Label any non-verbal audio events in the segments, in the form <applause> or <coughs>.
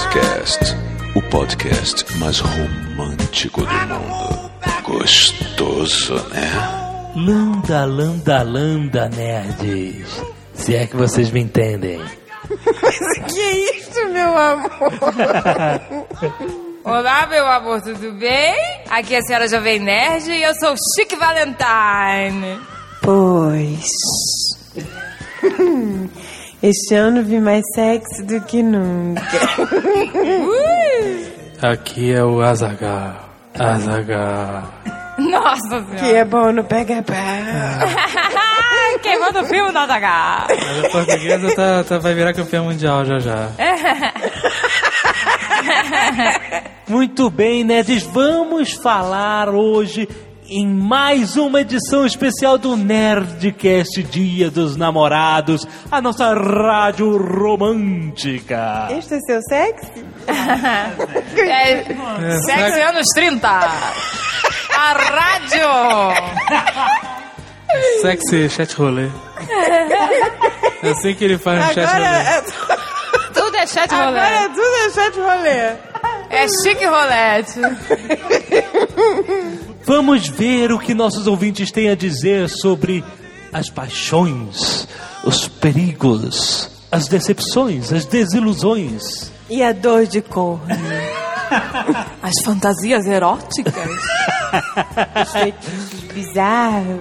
Nerdcast, o podcast mais romântico do mundo. Gostoso, né? Landa, landa, landa, nerds. Se é que vocês me entendem. Que é isso, meu amor? Olá, meu amor, tudo bem? Aqui é a senhora Jovem Nerd e eu sou Chique Valentine. Pois. <laughs> Este ano vi mais sexy do que nunca. <laughs> Aqui é o Azagal. Azagal. Nossa senhora. Que é bom no pega-pau. <laughs> Queimando o filme da H. Mas a portuguesa tá, tá- vai virar campeã mundial já já. <laughs> Muito bem, nerds, vamos falar hoje em mais uma edição especial do Nerdcast Dia dos Namorados, a nossa rádio romântica. Este é seu sexy? <laughs> É, sexo anos 30. A rádio. Sexy chat rolê. É assim que ele faz no chat Agora rolê. é, <laughs> Tudo é chat agora rolê. é tudo é chat rolê. É chique rolete. <laughs> Vamos ver o que nossos ouvintes têm a dizer sobre as paixões, os perigos, as decepções, as desilusões. E a dor de corno. <laughs> As fantasias eróticas. <laughs> Os feitiços bizarros.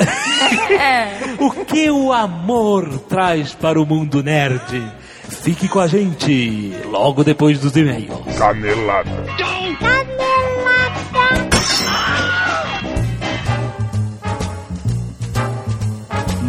O que o amor traz para o mundo nerd? Fique com a gente logo depois dos e-mails. Canelada.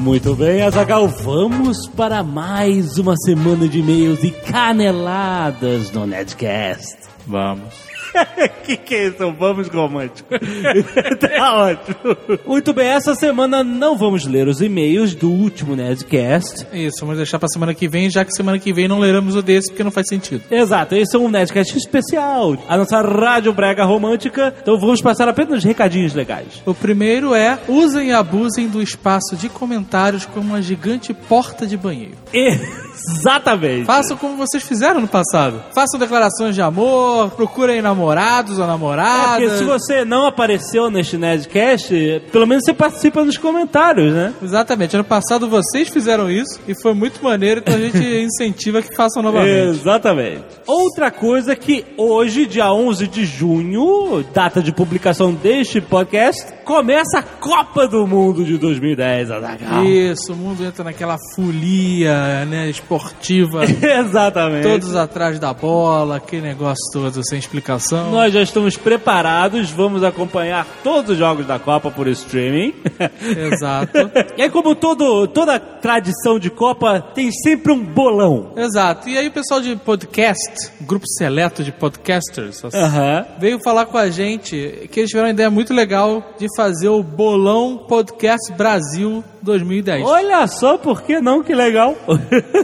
Muito bem, Azagal, vamos para mais uma semana de e-mails e caneladas no Nerdcast. Vamos. <laughs> que que é isso? Vamos romântico. <laughs> tá ótimo. Muito bem, essa semana não vamos ler os e-mails do último Nerdcast. Isso, vamos deixar pra semana que vem, já que semana que vem não leramos o desse, porque não faz sentido. Exato, esse é um Nerdcast especial, a nossa rádio brega romântica, então vamos passar apenas recadinhos legais. O primeiro é: usem e abusem do espaço de comentários como uma gigante porta de banheiro. <laughs> Exatamente. Façam como vocês fizeram no passado. Façam declarações de amor, procurem namorados ou É, namoradas. porque se você não apareceu neste Nerdcast, pelo menos você participa nos comentários, né? Exatamente. Ano passado vocês fizeram isso e foi muito maneiro, então a gente <laughs> incentiva que façam novamente. Exatamente. Outra coisa que hoje, dia 11 de junho, data de publicação deste podcast, começa a Copa do Mundo de 2010, Azaghal. Isso, o mundo entra naquela folia, né, esportiva, <laughs> Exatamente. todos atrás da bola, aquele negócio todo sem explicação. Nós já estamos preparados, vamos acompanhar todos os jogos da Copa por streaming. <laughs> Exato. e aí, como todo, toda tradição de Copa, tem sempre um bolão. Exato. E aí o pessoal de podcast, grupo seleto de podcasters, assim, Aham. veio falar com a gente que eles tiveram uma ideia muito legal de fazer o Bolão Podcast Brasil 2010. Olha só, por que não? Que legal.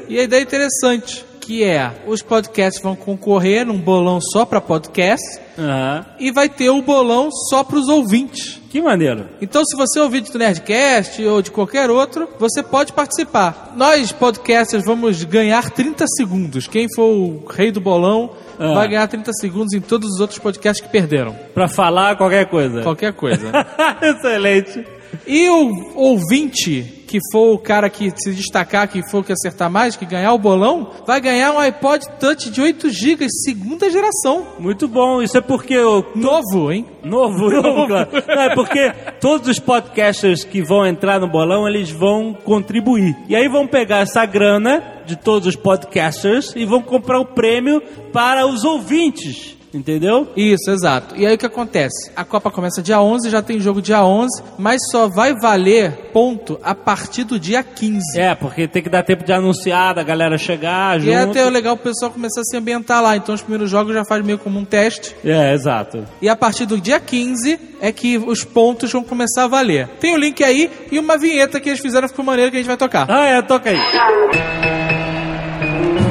E a ideia é interessante, que é, os podcasts vão concorrer num bolão só para podcast Aham. e vai ter o bolão só para os ouvintes. Que maneiro. Então, se você é ouvinte do Nerdcast ou de qualquer outro, você pode participar. Nós, podcasters, vamos ganhar 30 segundos. Quem for o rei do bolão Ah. vai ganhar 30 segundos em todos os outros podcasts que perderam. Pra falar qualquer coisa. Qualquer coisa. <laughs> Excelente. E o ouvinte que for o cara que se destacar, que for que acertar mais, que ganhar o bolão, vai ganhar um iPod Touch de 8 GB, segunda geração. Muito bom. Isso é porque o Novo, hein? Novo, novo, claro. Não, é porque todos os podcasters que vão entrar no bolão, eles vão contribuir. E aí vão pegar essa grana de todos os podcasters e vão comprar o prêmio para os ouvintes. Entendeu? Isso, exato. E aí o que acontece? A Copa começa dia 11, já tem jogo dia 11, mas só vai valer ponto a partir do dia 15. É, porque tem que dar tempo de anunciar, da galera chegar junto. E é até legal o pessoal começar a se ambientar lá. Então os primeiros jogos já faz meio como um teste. É, exato. E a partir do dia 15 é que os pontos vão começar a valer. Tem o link aí e uma vinheta que eles fizeram ficou maneiro que a gente vai tocar. Ah, é, toca aí. <laughs>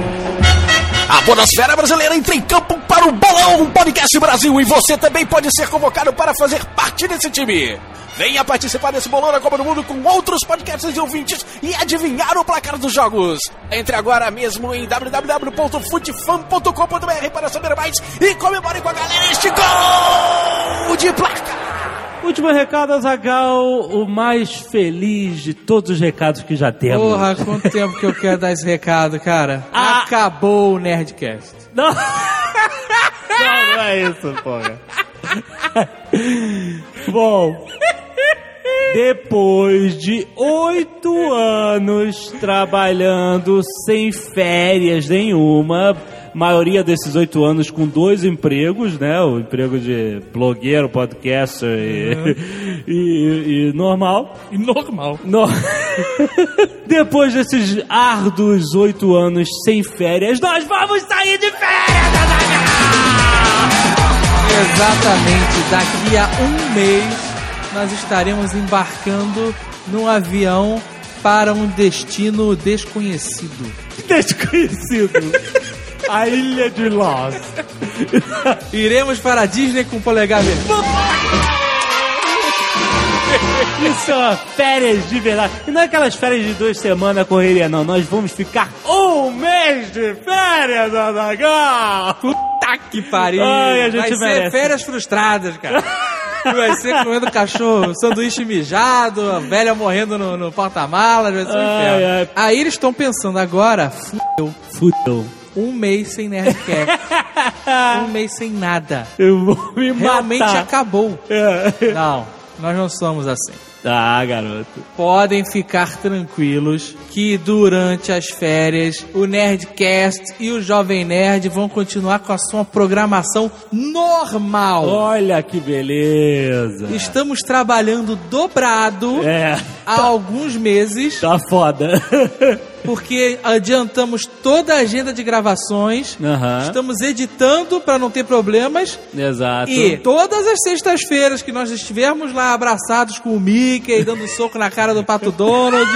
A Podosfera Brasileira entra em campo para o Bolão Podcast Brasil e você também pode ser convocado para fazer parte desse time. Venha participar desse bolão da Copa do Mundo com outros podcasts e ouvintes e adivinhar o placar dos jogos. Entre agora mesmo em www.futfan.com.br para saber mais e comemore com a galera este gol de placa. Último recado, Azagal, o mais feliz de todos os recados que já temos. Porra, quanto tempo que eu quero dar esse recado, cara. Ah. Acabou o Nerdcast. Não. não, não é isso, porra. Bom, depois de oito anos trabalhando sem férias nenhuma, maioria desses oito anos com dois empregos, né? O emprego de blogueiro, podcaster e, <laughs> e- e normal. E normal. No- <laughs> Depois desses árduos oito anos sem férias, nós vamos sair de férias! Exatamente, daqui a um mês nós estaremos embarcando num avião para um destino desconhecido. <laughs> Desconhecido. A ilha de Lost. <laughs> Iremos para a Disney com o polegar vermelho. Isso é férias de verdade. E não é aquelas férias de duas semanas correria, não. Nós vamos ficar um mês de férias, Azaghal! Puta que pariu! Ai, Vai ser merece. férias frustradas, cara. Vai ser comendo cachorro, sanduíche mijado, a velha morrendo no, no porta-malas, vai ser um Ai, inferno. ai. Aí eles estão pensando agora, fudeu, Fudeu. Um mês sem Nerdcast, <laughs> um mês sem nada. Eu vou me Realmente matar. acabou. É. Não, nós não somos assim. Ah, garoto. Podem ficar tranquilos que durante as férias o Nerdcast e o Jovem Nerd vão continuar com a sua programação normal. Olha que beleza. Estamos trabalhando dobrado É, há alguns meses, tá foda. <laughs> porque adiantamos toda a agenda de gravações. Aham. Estamos editando para não ter problemas. Exato. E todas as sextas-feiras que nós estivermos lá abraçados com o Mickey, dando soco na cara do Pato Donald,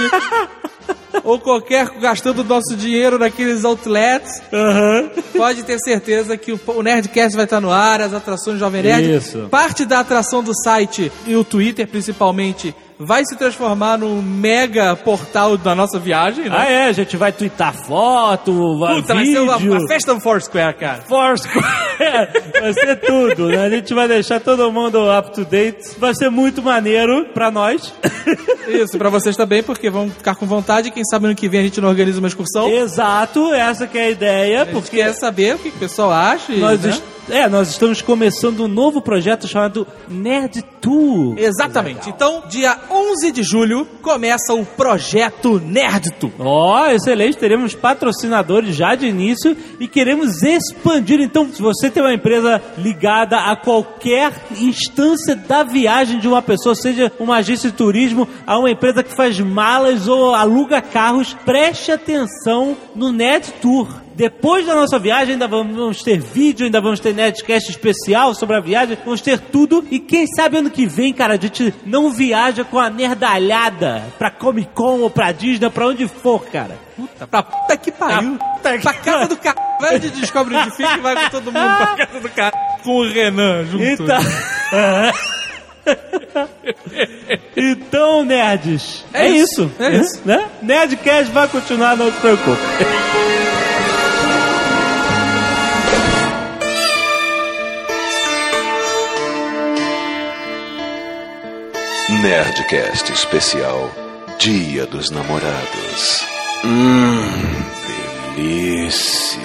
ou qualquer gastando nosso dinheiro naqueles outlets, Aham. pode ter certeza que o, o Nerdcast vai estar no ar, as atrações do Jovem Nerd. Isso. Parte da atração do site e o Twitter, principalmente, vai se transformar num mega portal da nossa viagem, né? Ah, é, a gente vai twittar foto, vai Puta, vai ser vídeo. uma, uma festa no Foursquare, cara. Foursquare. <laughs> Vai ser tudo, né? A gente vai deixar todo mundo up to date. Vai ser muito maneiro pra nós. <laughs> Isso, pra vocês também, porque vão ficar com vontade. Quem sabe ano que vem a gente não organiza uma excursão. Exato, essa que é a ideia, A gente porque quer saber o que o pessoal acha. nós, né? é, nós estamos começando um novo projeto chamado Nerd Tour. Exatamente. Então, dia 11 de julho, começa o Projeto Nerd Tour. Ó, excelente, teremos patrocinadores já de início e queremos expandir. Então, se você tem uma empresa ligada a qualquer instância da viagem de uma pessoa, seja uma agência de turismo, a uma empresa que faz malas ou aluga carros, preste atenção no Nerd Tour. Depois da nossa viagem, ainda vamos ter vídeo, ainda vamos ter Nerdcast especial sobre a viagem, vamos ter tudo. E quem sabe ano que vem, cara, a gente não viaja com a nerdalhada pra Comic Con ou pra Disney, pra onde for, cara. Puta, pra puta que pariu. Puta que pra casa do cara. Vai onde descobre onde fica e vai com todo mundo pra casa do cara. Com o Renan junto. Então... <laughs> então, nerds, É é, isso, isso, é isso. né? Nerdcast vai continuar, não se preocupe. Nerdcast especial Dia dos Namorados. Hum, delícia.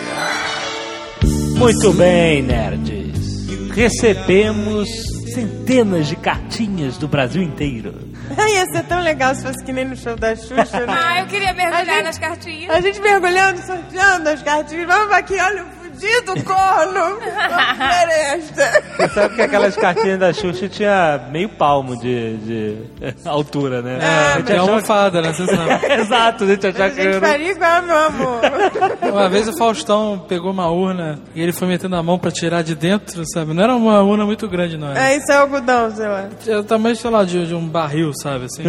Muito bem, nerds. Recebemos centenas de cartinhas do Brasil inteiro. Ai, ia ser tão legal se fosse que nem no show da Xuxa, né? Ah, eu queria mergulhar gente- nas cartinhas. A gente mergulhando, sorteando as cartinhas. Vamos aqui, olha o fudido corno. Vamos ver esta. Você sabe que aquelas cartinhas da Xuxa tinha meio palmo de, de altura, né? A gente É achava almofada, né? Você sabe. <laughs> Exato, a gente A achava que gente era... faria igual, meu amor. Uma vez o Faustão pegou uma urna e ele foi metendo a mão pra tirar de dentro, sabe? Não era uma urna muito grande, não. Era, É, isso é algodão, sei lá. era o tamanho, sei lá, de, de um barril, sabe? Assim.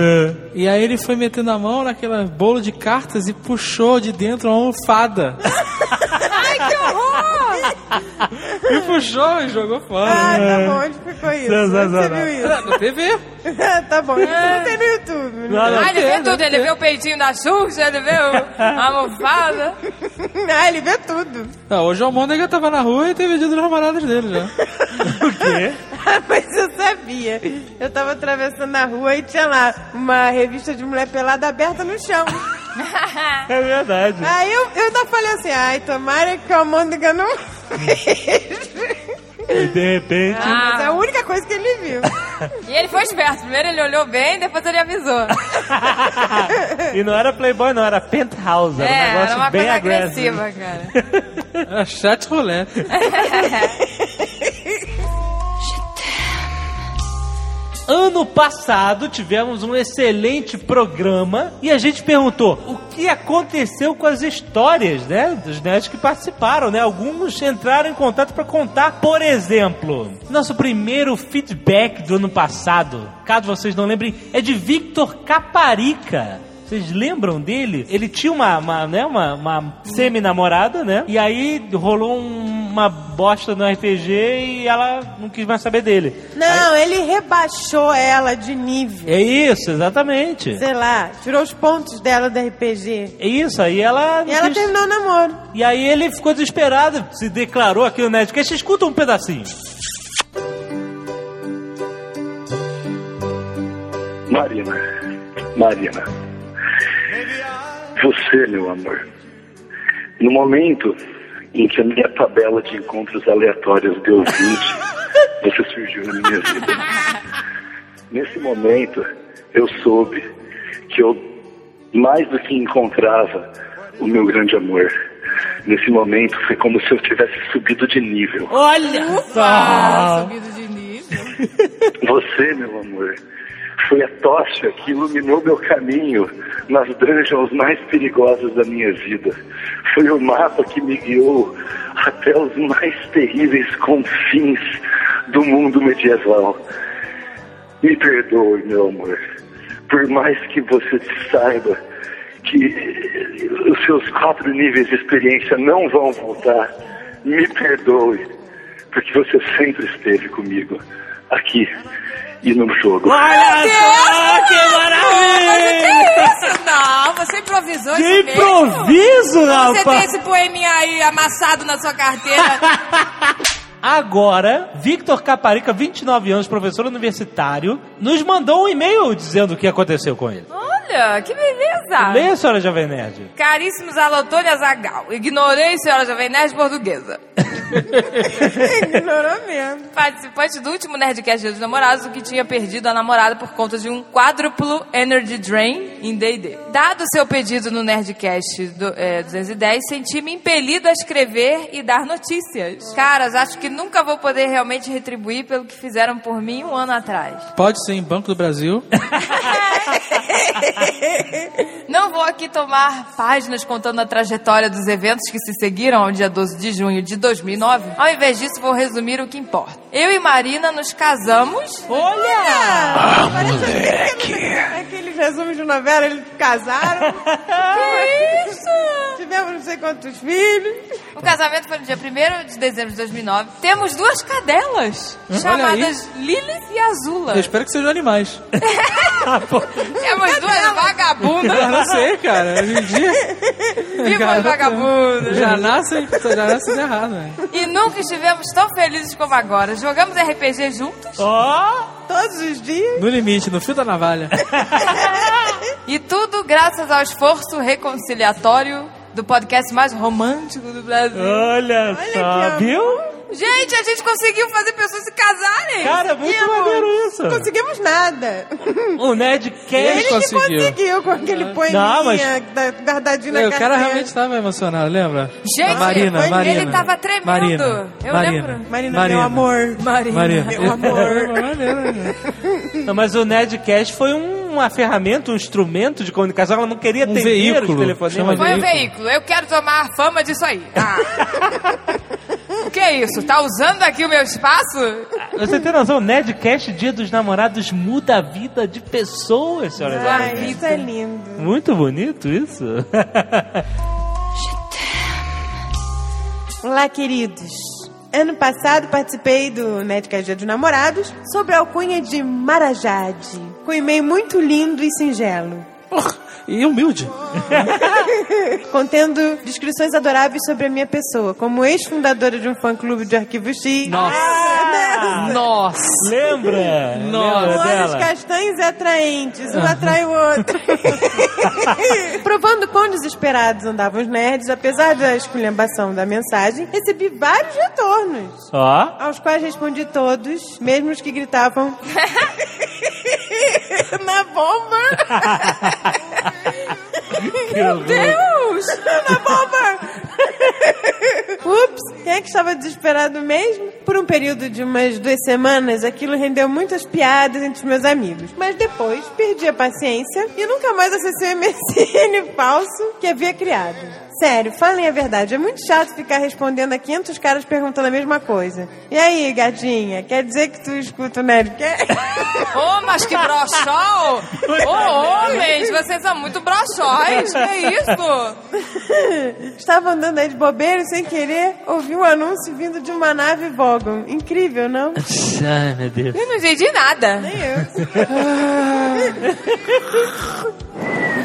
E aí ele foi metendo a mão naquela bolo de cartas e puxou de dentro uma almofada. <laughs> Ai, que horror! <laughs> E puxou e jogou fora. Ah, tá bom, onde ficou isso? Onde você viu isso? Na <laughs> TV. tá bom, isso não tem no YouTube. né? Não, não. Ah, ele vê tudo. Ele vê o peitinho da Xuxa, ele vê o- a <laughs> almofada. Ah, ele vê tudo. Não, hoje o Almôndega tava na rua e teve dia dos namorados dele já. O quê? Mas eu sabia. Eu tava atravessando a rua e tinha lá uma revista de mulher pelada aberta no chão. <laughs> É verdade. Aí eu, eu ainda falei assim, ai, tomara que o Almôndega não E de repente. Mas é a única coisa que ele viu. E ele foi esperto. Primeiro ele olhou bem, depois ele avisou. <laughs> e não era Playboy, não, era Penthouse. Era um é, negócio era uma bem coisa agressivo. agressiva, cara. Era chat roulette. Ano passado tivemos um excelente programa e a gente perguntou o que aconteceu com as histórias, né, dos nerds que participaram, né? Alguns entraram em contato para contar, por exemplo, nosso primeiro feedback do ano passado, caso vocês não lembrem, é de Victor Caparica. Vocês lembram dele? Ele tinha uma, uma, né, uma, uma semi-namorada, né? E aí rolou um- uma bosta no RPG e ela não quis mais saber dele. Não, ele rebaixou ela de nível. É isso, exatamente. Sei lá, tirou os pontos dela do RPG. É isso, aí ela. E ela quis- terminou o namoro. E aí ele ficou desesperado, se declarou aqui no Nerdcast. Escuta um pedacinho. Marina, Marina, você, meu amor, no momento em que a minha tabela de encontros aleatórios deu 20, <laughs> você surgiu na minha vida. Nesse momento, eu soube que eu mais do que encontrava o meu grande amor. Nesse momento, foi como se eu tivesse subido de nível. Olha! Ah, subido de nível. Você, meu amor, foi a tocha que iluminou meu caminho nas dungeons mais perigosas da minha vida. Foi o mapa que me guiou até os mais terríveis confins do mundo medieval. Me perdoe, meu amor, por mais que você saiba que os seus quatro níveis de experiência não vão voltar. Me perdoe, porque você sempre esteve comigo, aqui e no jogo. Olha só, que Que maravilha! isso? Não, você improvisou Que isso mesmo? improviso, Você tem esse poeminha aí amassado na sua carteira. <laughs> Agora, Victor Caparica, 29 anos, professor universitário, nos mandou um e-mail dizendo o que aconteceu com ele. Olha, que beleza. Leia, senhora Jovem Nerd. Caríssimos Alotônia Azagal, ignorei senhora Jovem Nerd portuguesa. <laughs> Ignorou mesmo. Participante do último Nerdcast Dia dos Namorados, o que tinha perdido a namorada por conta de um quádruplo Energy Drain em D&D. Dado o seu pedido no Nerdcast do, é, 210, senti-me impelido a escrever e dar notícias. Caras, acho que nunca vou poder realmente retribuir pelo que fizeram por mim um ano atrás. Pode ser em Banco do Brasil. <laughs> <laughs> Não vou aqui tomar páginas contando a trajetória dos eventos que se seguiram ao dia 12 de junho de 2009. Ao invés disso, vou resumir o que importa. Eu e Marina nos casamos. Olha! moleque! Aqueles resumos de novela, eles casaram. <laughs> Que isso? Tivemos não sei quantos filhos. O casamento foi no dia 1 de dezembro de 2009. Temos duas cadelas, Olha chamadas Lilith e Azula. Eu espero que sejam animais. <laughs> Temos duas vagabundas. Eu não sei, cara. Hoje em dia. Vivas vagabundas. Já nascem já nasce errado, né? E nunca estivemos tão felizes como agora. Jogamos RPG juntos Ó! Todos os dias. No limite, no fio da navalha. <laughs> e tudo graças ao esforço reconciliatório do podcast mais romântico do Brasil. Olha, só, que viu? Gente, a gente conseguiu fazer pessoas se casarem. Cara, muito maneiro isso. Não conseguimos nada. O Nerdcast. Ele Ele conseguiu. que conseguiu com aquele poeminha Não, mas- da- guardadinho na É, o cara carteira. realmente estava emocionado, lembra? Gente, Marina, foi- Marina. ele tava tremendo. Marina, Eu Marina. lembro. Marina, meu amor. Marina. Marina. Meu amor. Maneiro, né? Não, mas o Nerdcast foi um- uma ferramenta, um instrumento de comunicação. Ela não queria Um atender veículo. Chama Foi um veículo. veículo. Eu quero tomar fama disso aí. Ah. O que é isso? Tá usando aqui o meu espaço? Você tem noção, o Nerdcast Dia dos Namorados muda a vida de pessoas, senhoras e senhores. isso é lindo. Muito bonito isso. <laughs> Olá, queridos. Ano passado participei do Nerdcast Dia dos Namorados sobre a alcunha de Marajade, com um e-mail muito lindo e singelo. E humilde. <laughs> contendo descrições adoráveis sobre a minha pessoa, como ex-fundadora de um fã-clube de Arquivo X. Nossa. Ah, Nossa. Lembra? Nossa. Olhos castanhos e atraentes, um atrai o outro. <laughs> Provando quão desesperados andavam os nerds, apesar da esculhambação da mensagem, recebi vários retornos, Ó. aos quais respondi todos, mesmo os que gritavam <laughs> <laughs> na bomba. <laughs> Meu Deus! na bomba! <laughs> Ups, quem é que estava desesperado mesmo? Por um período de umas duas semanas, aquilo rendeu muitas piadas entre os meus amigos. Mas depois, perdi a paciência e nunca mais acessei o MSN falso que havia criado. Sério, falem a verdade, é muito chato ficar respondendo a 500 caras perguntando a mesma coisa. E aí, gatinha, quer dizer que tu escuta o Nerdcast? Ô, mas que broxol! <laughs> Ô, homens, vocês são muito broxóis. Que isso? <laughs> Estava andando aí de bobeira e sem querer ouvi um anúncio vindo de uma nave Vogon. Incrível, não? <laughs> Ai, meu Deus. Eu não entendi nada. Nem eu.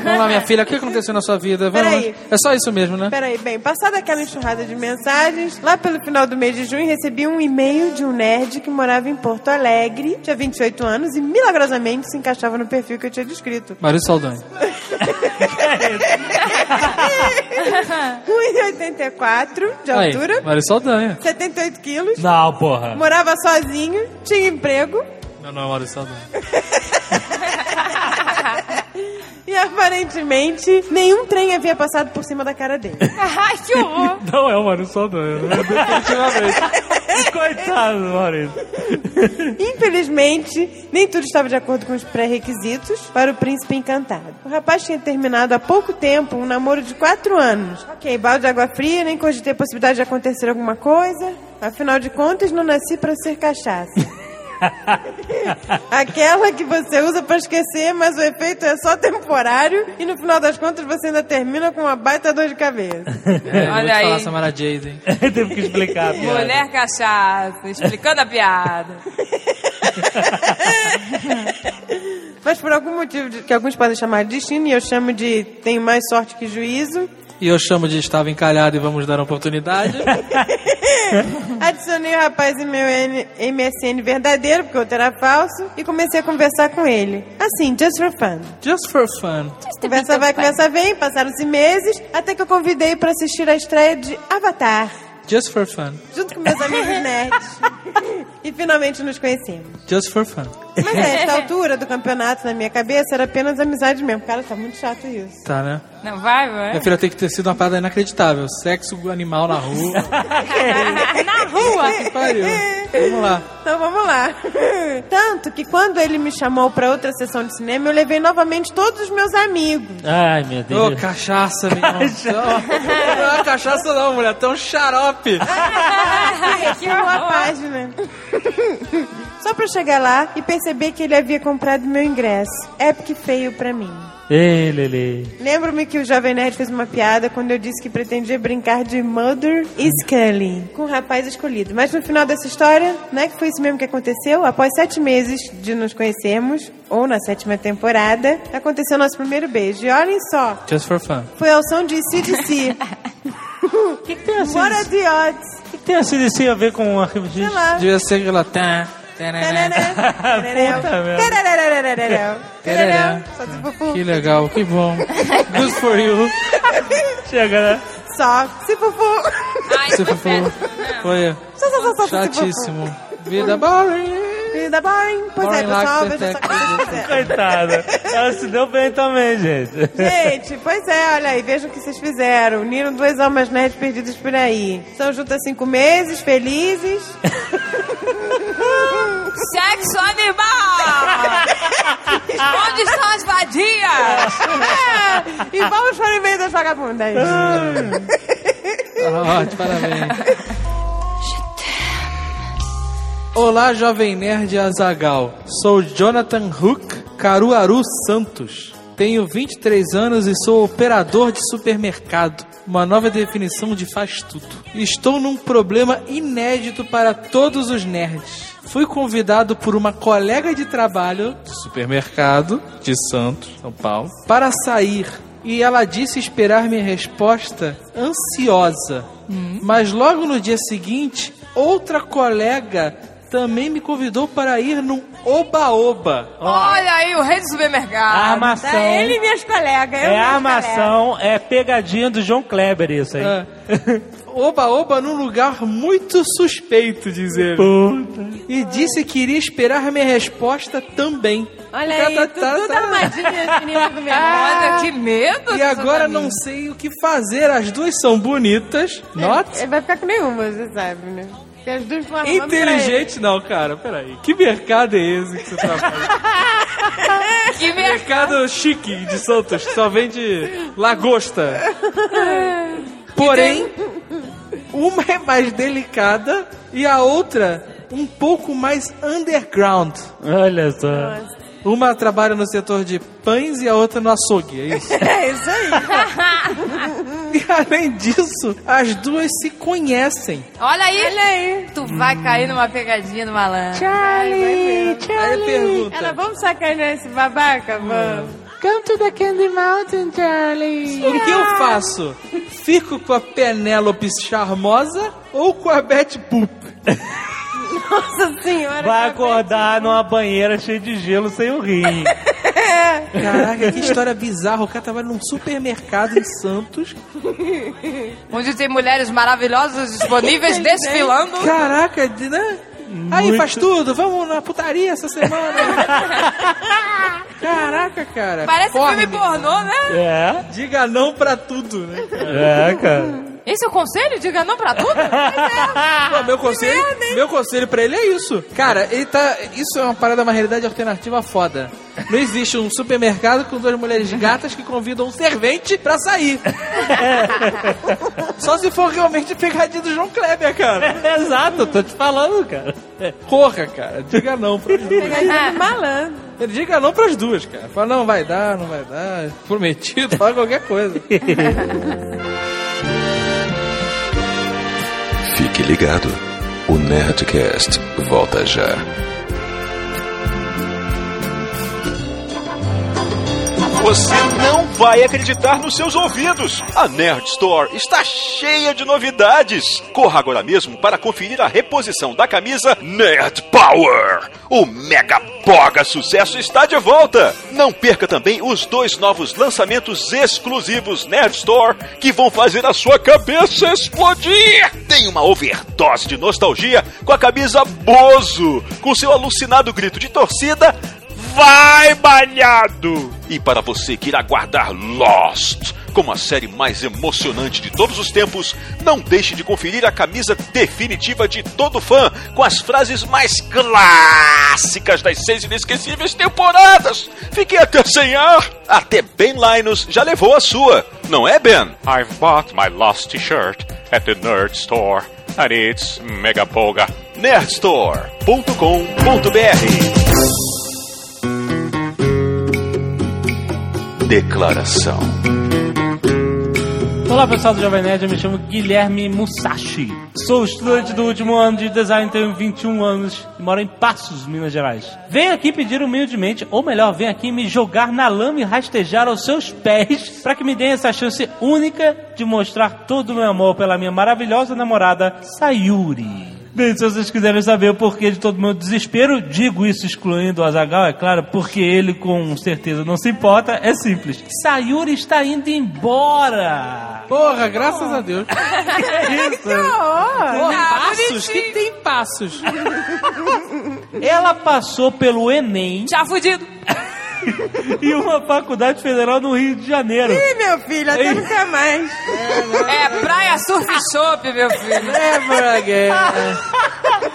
Vamos lá, minha filha, o que aconteceu na sua vida? Vamos. Peraí. É só isso mesmo, né? Peraí, bem, passada aquela enxurrada de mensagens, lá pelo final do mês de junho recebi um e-mail de um nerd que morava em Porto Alegre, tinha 28 anos e milagrosamente se encaixava no perfil que eu tinha descrito. Maurício Saldanha. <laughs> 1,84 de Aí, altura, Maurício Saldanha. 78 quilos, Não, porra. morava sozinho, tinha emprego Não, não é Maurício Saldanha. <laughs> e aparentemente nenhum trem havia passado por cima da cara dele. <laughs> Ai, que horror. <laughs> Não é o Maurício Saldanha, né? Definitivamente. <laughs> Coitado, Maurício. Infelizmente, nem tudo estava de acordo com os pré-requisitos para o príncipe encantado. O rapaz tinha terminado há pouco tempo um namoro de quatro anos. Ok, balde de água fria, nem cogitei a possibilidade de acontecer alguma coisa. Afinal de contas, não nasci para ser cachaça. <laughs> Aquela que você usa pra esquecer, mas o efeito é só temporário e no final das contas você ainda termina com uma baita dor de cabeça. É, <laughs> eu vou Olha aí. falar, Samara Jade, hein? Teve que explicar a piada. Mulher cachaça, explicando a piada. <laughs> Mas por algum motivo que alguns podem chamar de destino e eu chamo de tenho mais sorte que juízo, E eu chamo de estava encalhado e vamos dar uma oportunidade. <laughs> Adicionei o rapaz em meu N- MSN verdadeiro, porque o outro era falso, e comecei a conversar com ele. Assim, just for fun. Just for fun. Conversa vai, conversa vem, passaram-se meses, até que eu convidei para assistir a estreia de Avatar, Just for fun. junto com meus amigos nerds. <laughs> e finalmente nos conhecemos. Just for fun. Mas a esta <laughs> altura do campeonato, na minha cabeça, era apenas amizade mesmo. Cara, tá muito chato isso. Tá, né? Não vai, vai? Minha filha tem que ter sido uma parada inacreditável. Sexo animal na rua. <laughs> Na rua. que pariu. Vamos lá. Então vamos lá. Tanto que quando ele me chamou para outra sessão de cinema, eu levei novamente todos os meus amigos. Ai, meu Ô, Deus. cachaça, meu irmão. Não é cachaça não, mulher. Tem um xarope. <laughs> Aqui uma página. Só pra chegar lá e perceber que ele havia comprado meu ingresso. Épico e feio pra mim. Ei, Lele. Lembro-me que o Jovem Nerd fez uma piada quando eu disse que pretendia brincar de Mother Scully com o rapaz escolhido. Mas no final dessa história, não é que foi isso mesmo que aconteceu? Após sete meses de nos conhecermos, ou na sétima temporada, aconteceu nosso primeiro beijo. E olhem só, Just for fun. foi ao som de CDC. <laughs> O que, que tem a What a CDC? the odds? O que, que tem a CDC a ver com o arquivo X? Sei lá. Devia ser aquela... Tá, fufu. Que legal, que bom. Good for you. Chega, né? Só se fufu. Ai, Se for péssimo. Foi fufu. chatíssimo. Vida boring. Vida boring. Pois é, pessoal, veja só o que vocês fizeram. Coitada. Ela se deu bem também, gente. Gente, pois é, olha aí, veja o que vocês fizeram. Uniram duas almas nerds perdidas por aí. Estão juntas há cinco meses, felizes. <laughs> Sexo animal! Onde estão as vadias? É, e vamos para o e-mail das vagabundas. Ótimo, parabéns. Olá, jovem nerd Azagal. Sou Jonathan Hook Caruaru Santos. Tenho 23 anos e sou operador de supermercado. Uma nova definição de faz tudo. Estou num problema inédito para todos os nerds. Fui convidado por uma colega de trabalho de supermercado de Santos, São Paulo, para sair. E ela disse esperar minha resposta ansiosa. Mas logo no dia seguinte, outra colega também me convidou para ir num oba-oba. Olha aí, o rei do supermercado. Armação. Tá ele e minhas colegas. eu É armação, é pegadinha do João Kleber isso aí. É. Oba-oba num lugar muito suspeito, diz ele. Puta. E disse que iria esperar minha resposta também. Olha aí, Tá, tá, tudo tá. armadilha, menina do meu Olha que medo. E agora não sei o que fazer. As duas são bonitas. Not Ele vai ficar com nenhuma, você sabe, né? Porque as duas ele. inteligente, não, cara. Peraí. Que mercado é esse que você trabalha? <laughs> Que merda. mercado chique de Santos, que só vende lagosta. Porém, uma é mais delicada e a outra um pouco mais underground. Olha só. Uma trabalha no setor de pães e a outra no açougue, é isso? <laughs> É isso aí. E além disso, as duas se conhecem. Olha aí. Olha aí. Tu vai cair numa pegadinha do malandro. Charlie, Aí ele pergunta: Ela, vamos sacanear esse babaca? Vamos. Come to the Candy Mountain, Charlie. O que eu faço? Fico com a Penélope charmosa ou com a Betty Boop? <laughs> Nossa senhora. Vai que acordar numa banheira cheia de gelo sem o rim. <laughs> Caraca, que história bizarra. O cara trabalha num supermercado em Santos. Onde tem mulheres maravilhosas disponíveis <laughs> desfilando. Caraca, de- né? Aí Muito. faz tudo, vamos na putaria essa semana. <laughs> Caraca, cara. Parece Porn. filme pornô, né? É, Diga não pra tudo, né? é, cara. Esse é o conselho? Diga não pra tudo? Pô, meu conselho, meu conselho pra ele é isso. Cara, ele tá. Isso é uma parada, uma realidade alternativa foda. Não existe um supermercado com duas mulheres gatas que convidam um servente pra sair. Só se for realmente pegadinha do João Kleber, cara. <laughs> Exato, tô te falando, cara. Corra, cara. Diga não duas. Pegadinha do malandro. Ele diga não pras duas, cara. Fala, não vai dar, não vai dar. Prometido, fala qualquer coisa. <laughs> ligado. O Nerdcast volta já. Você não vai acreditar nos seus ouvidos. A Nerd Store está cheia de novidades. Corra agora mesmo para conferir a reposição da camisa Nerd Power. O Mega Boga Sucesso está de volta. Não perca também os dois novos lançamentos exclusivos Nerd Store que vão fazer a sua cabeça explodir. Tem uma overdose de nostalgia com a camisa Bozo, com seu alucinado grito de torcida Vai, malhado! E para você que irá guardar Lost como a série mais emocionante de todos os tempos, não deixe de conferir a camisa definitiva de todo fã com as frases mais clássicas das seis inesquecíveis temporadas. Fiquei até sem ar. Até Ben Linus já levou a sua, não é, Ben? I've bought my lost t-shirt at the nerd store and it's mega boga. nerdstore.com.br Declaração. Olá pessoal do Jovem Nerd, eu me chamo Guilherme Musashi. Sou estudante do último ano de design, tenho 21 anos e moro em Passos, Minas Gerais. Venho aqui pedir humildemente, ou melhor, venho aqui me jogar na lama e rastejar aos seus pés para que me deem essa chance única de mostrar todo o meu amor pela minha maravilhosa namorada Sayuri. Bem, se vocês quiserem saber o porquê de todo o meu desespero, digo isso excluindo o Azagal, é claro, porque ele com certeza não se importa, é simples. Sayuri está indo embora! Porra, graças a Deus. <laughs> Isso. Porra, Ah, passos? que tem passos? <laughs> Ela passou pelo Enem Já fudido. <laughs> e uma faculdade federal no Rio de Janeiro. Ih, meu filho, até nunca mais. É praia, surf chopp, meu filho. Never again.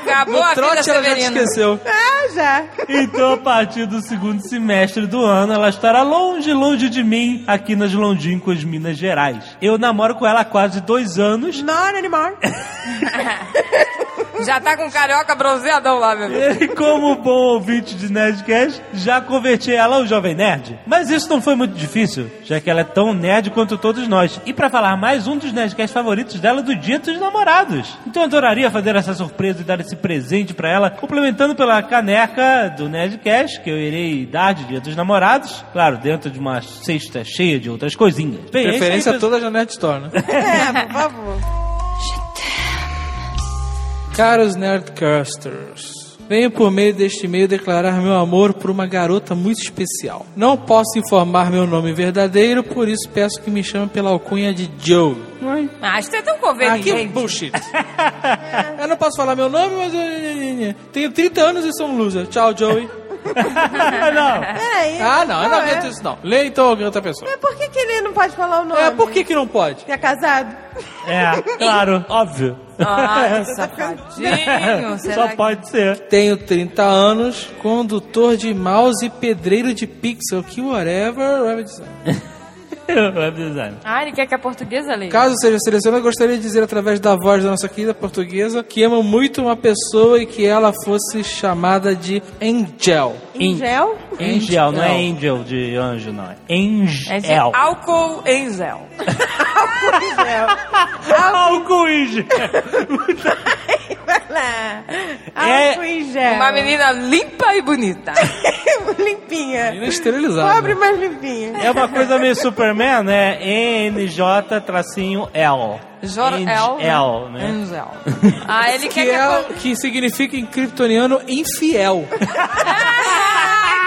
Acabou No a vida ela já esqueceu. Ah, já. Então, a partir do segundo semestre do ano, ela estará longe, longe de mim, aqui nas longínquas Minas Gerais. Eu namoro com ela há quase dois anos Not anymore. <laughs> Já tá com carioca bronzeadão lá, meu amigo. E como bom ouvinte de Nerdcast, já converti ela ao Jovem Nerd. Mas isso não foi muito difícil, já que ela é tão nerd quanto todos nós. E pra falar mais, um dos Nerdcasts favoritos dela é do Dia dos Namorados. Então eu adoraria fazer essa surpresa e dar esse presente pra ela, complementando pela caneca do Nerdcast, que eu irei dar de Dia dos Namorados. Claro, dentro de uma cesta cheia de outras coisinhas. Bem, é aí, Preferência pessoal. toda da Nerd Store, né? <laughs> É, por favor. Caros Nerdcasters, venho por meio deste e-mail declarar meu amor por uma garota muito especial. Não posso informar meu nome verdadeiro, por isso peço que me chame pela alcunha de Joe. Ah, Acho que você é tão Ah, que conveniente. bullshit. eu não posso falar meu nome, mas eu tenho 30 anos e sou um loser. Tchau, Joey. <laughs> não. Peraí. Ah, não, eu não é. aguento isso não. Lê então alguém outra pessoa. Mas por que, que ele não pode falar o nome? É, por que que não pode? É casado? É, claro, óbvio. Ai, safadinho. <laughs> Só que- pode ser. Tenho 30 anos, condutor de mouse e pedreiro de pixel, que whatever, design. Ah, ele quer que a portuguesa leia. Caso seja selecionado, gostaria de dizer através da voz da nossa querida portuguesa que amo muito uma pessoa e que ela fosse chamada de Angel. Angel? Angel, não é angel de anjo, não. É É de angel. álcool. Angel. Álcool em gel. Vai lá. É Álcool em gel. Uma menina limpa e bonita. <laughs> <laughs> limpinha. Menina esterilizada. Pobre, mas limpinha. É uma coisa meio Superman, né? NJ tracinho L. Jor-El. L, né? Angel. Ah, ele Que, quer que a é, que significa em kryptoniano infiel. <laughs>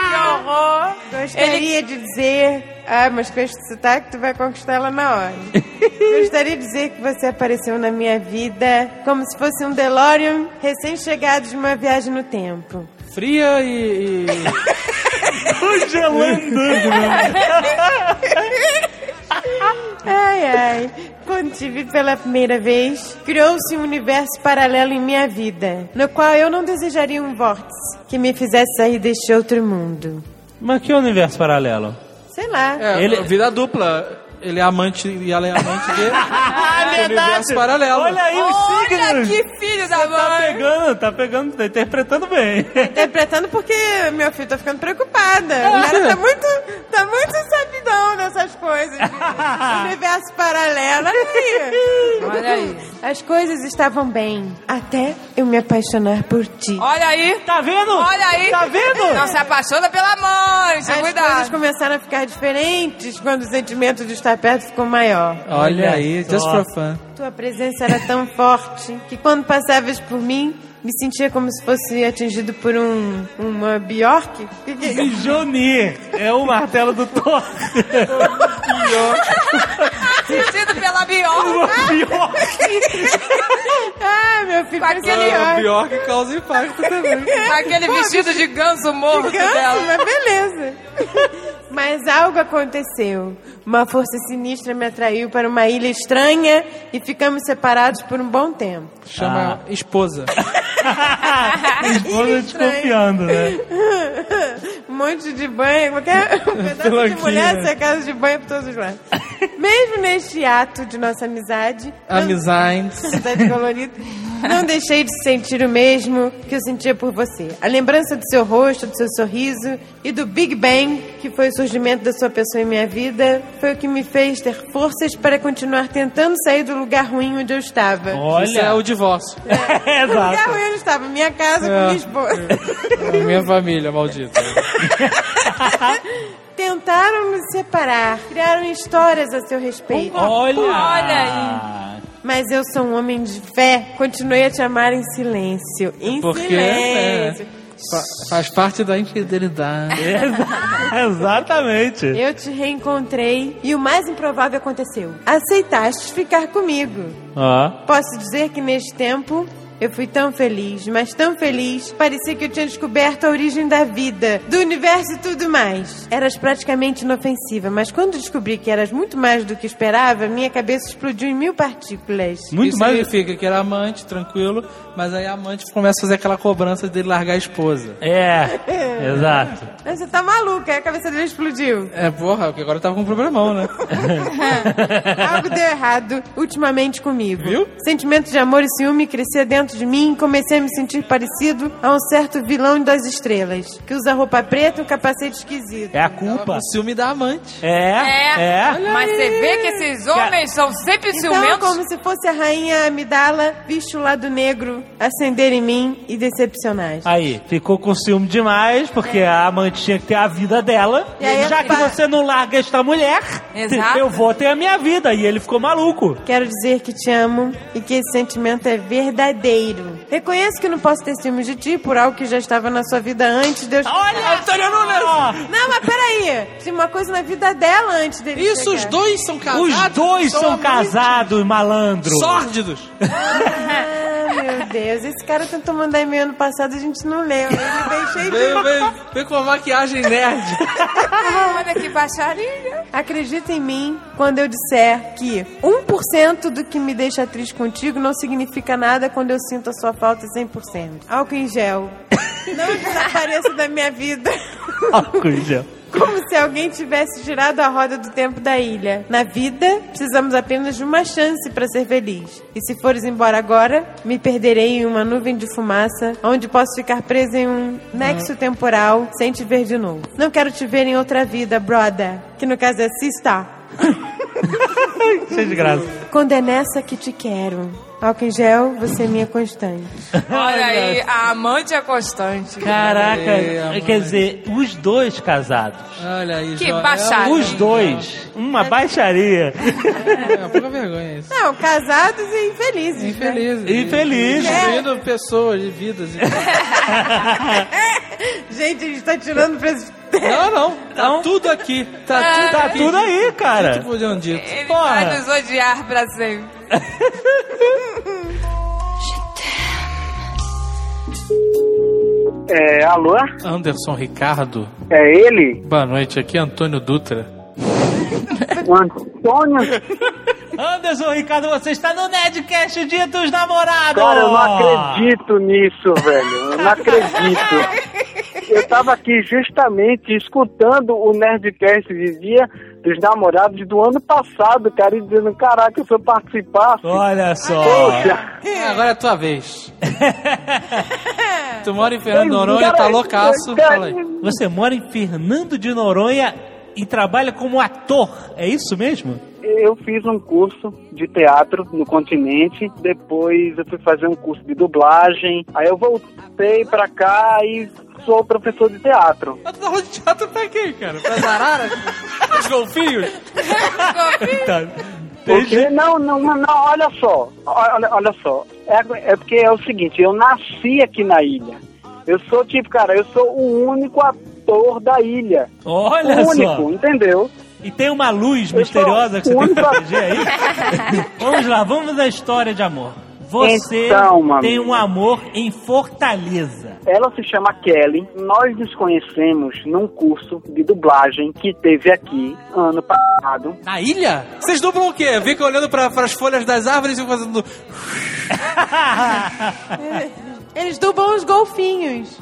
Que horror. Gostaria de dizer... Ah, mas com esse sotaque tu vai conquistar ela na hora. <laughs> Gostaria de dizer que você apareceu na minha vida como se fosse um DeLorean recém-chegado de uma viagem no tempo. Fria e. e- <laughs> Congelando. Ai, ai. Quando te vi pela primeira vez, criou-se um universo paralelo em minha vida, no qual eu não desejaria um vórtice que me fizesse sair deste outro mundo. Mas que universo paralelo? Sei lá. É, Ele- vida dupla. Ele é amante e ela é amante dele. <laughs> é universo paralelo. Olha aí os Olha signos. que filho da Tá mãe. pegando, tá pegando, tá interpretando bem. Interpretando porque meu filho tá ficando preocupada. O cara tá muito, tá muito sabidão nessas coisas. <laughs> Universo paralelo. Aí. Olha aí. As coisas estavam bem, até eu me apaixonar por ti. Olha aí. Tá vendo? Olha aí. Tá vendo? Não se apaixona pela mãe. As Sem coisas cuidado. começaram a ficar diferentes quando o sentimento de estar perto ficou maior. Olha aí, just for fun. Tua presença era tão forte que quando passavas por mim, me sentia como se fosse atingido por um uma Bjork. Que que- Mjolnir é o martelo do Thor. <laughs> Sentido pela bior. Ah, meu filho, aquele Bjork. Pior que causa impacto também. Aquele vestido de ganso morto Ganso, dela. mas beleza. <laughs> Mas algo aconteceu. Uma força sinistra me atraiu para uma ilha estranha e ficamos separados por um bom tempo. Chama esposa. <laughs> Esposa desconfiando, né? <laughs> um monte de banho, qualquer um pedaço de mulher cercada de banho por todos os lados. Mesmo neste ato de nossa amizade, Amizades. <laughs> cidade colorida, não deixei de sentir o mesmo que eu sentia por você. A lembrança do seu rosto, do seu sorriso e do Big Bang, que foi o surgimento da sua pessoa em minha vida, foi o que me fez ter forças para continuar tentando sair do lugar ruim onde eu estava. Isso é Olha. o divórcio. É, <laughs> O lugar exato. ruim onde eu estava, minha casa É. com minha esposa. É a minha família, maldita. <laughs> Tentaram nos separar, criaram histórias a seu respeito. Olha. Olha aí. Mas eu sou um homem de fé, continuei a te amar em silêncio. Em Porque silêncio. é, fa- faz parte da infidelidade. Exa- <laughs> Exatamente. Eu te reencontrei e o mais improvável aconteceu. Aceitaste ficar comigo. Ó. Posso dizer que neste tempo eu fui tão feliz, mas tão feliz, parecia que eu tinha descoberto a origem da vida, do universo e tudo mais. Eras praticamente inofensiva, mas quando descobri que eras muito mais do que esperava, minha cabeça explodiu em mil partículas. Muito Isso mais. significa que era amante, tranquilo, mas aí a amante começa a fazer aquela cobrança dele largar a esposa. É, exato. <laughs> Mas você tá maluca, a cabeça dele explodiu. É, porra, porque agora eu tava com um problemão, né? <laughs> Algo deu errado ultimamente comigo. Viu? Sentimento de amor e ciúme crescia dentro dentro de mim e comecei a me sentir parecido a um certo vilão das estrelas, que usa roupa preta e um capacete esquisito. É a culpa. O ciúme da amante. É, É, é. mas você vê que esses homens são sempre Então, ciumentos. como se fosse a rainha Amidala, viste o lado negro acender em mim e decepcionar. Aí, ficou com ciúme demais, porque a amante tinha que ter a vida dela. E aí, Já que você não larga esta mulher, Exato. eu vou ter a minha vida. E ele ficou maluco. Quero dizer que te amo e que esse sentimento é verdadeiro. Reconheço que não posso ter ciúmes de ti por algo que já estava na sua vida antes de eu... Olha, Antônio Nunes! Não, mas peraí. Tinha uma coisa na vida dela antes dele Isso, os chegar. dois são casados. Os dois são casados, malandro. Sórdidos. <laughs> Meu Deus. Esse cara tentou mandar e-mail ano passado, a gente não leu. Ele veio cheio de... Veio, veio, veio com a maquiagem nerd. <laughs> Olha que baixaria. Acredita em mim quando eu disser que 1% do que me deixa triste contigo não significa nada quando eu sinto a sua falta 100%. Álcool em gel. <laughs> Não desapareça da minha vida. Álcool em gel. Como se alguém tivesse tirado a roda do tempo da ilha. Na vida, precisamos apenas de uma chance para ser feliz. E se fores embora agora, me perderei em uma nuvem de fumaça, onde posso ficar presa em um nexo temporal sem te ver de novo. Não quero te ver em outra vida, brother. Que no caso é sister. <coughs> Cheio de graça. Quando é nessa que te quero. Álcool em gel, você é minha constante. Olha aí, a amante é constante. Caraca, quer dizer, os dois casados. Olha aí, Que João. baixaria. Os dois. Uma baixaria. É, é uma pouca vergonha isso. Não, casados e infelizes. né? Infeliz. Infeliz. Destruindo pessoas e vidas. e- <laughs> Gente, a gente tá tirando pra esses... Não, não. Tá Não? tudo aqui. Tá É. tudo Tá aqui. tudo aí, cara. Tudo podiam dito. Ele Porra. vai nos odiar pra sempre. <laughs> É, alô? Anderson Ricardo. É ele? Boa noite, aqui é Antônio Dutra. O <laughs> Antônio? <laughs> Anderson, Ricardo, você está no Nerdcast Dia dos Namorados. Cara, eu não acredito nisso, velho. Eu não acredito. Eu tava aqui justamente escutando o Nerdcast de dia dos namorados do ano passado, cara, e dizendo, caraca, se eu participasse... Olha só. Poxa, Ah, agora é a tua vez. <laughs> tu mora em Fernando de Noronha, Cara, tá loucaço. cara, Fala aí. Você mora em Fernando de Noronha e trabalha como ator, é isso mesmo? Eu fiz um curso de teatro no continente, depois eu fui fazer um curso de dublagem, aí eu voltei pra cá e sou professor de teatro. Mas tá falando de teatro pra quem, cara? Pra araras? Os golfinhos? Tá. Porque, não, não, não, não, olha só, olha, olha só, é, é porque é o seguinte, eu nasci aqui na ilha. Eu sou tipo, cara, eu sou o único ator da ilha. Olha o único, só. entendeu? E tem uma luz misteriosa que você tem que proteger aí? <laughs> vamos lá, vamos à história de amor. Você Então, tem um amor em Fortaleza. Ela se chama Kelly. Nós nos conhecemos num curso de dublagem que teve aqui ano passado. Na ilha? Vocês dublam o quê? Fica olhando pra, pras folhas das árvores e fazendo... <laughs> Eles dublam os golfinhos.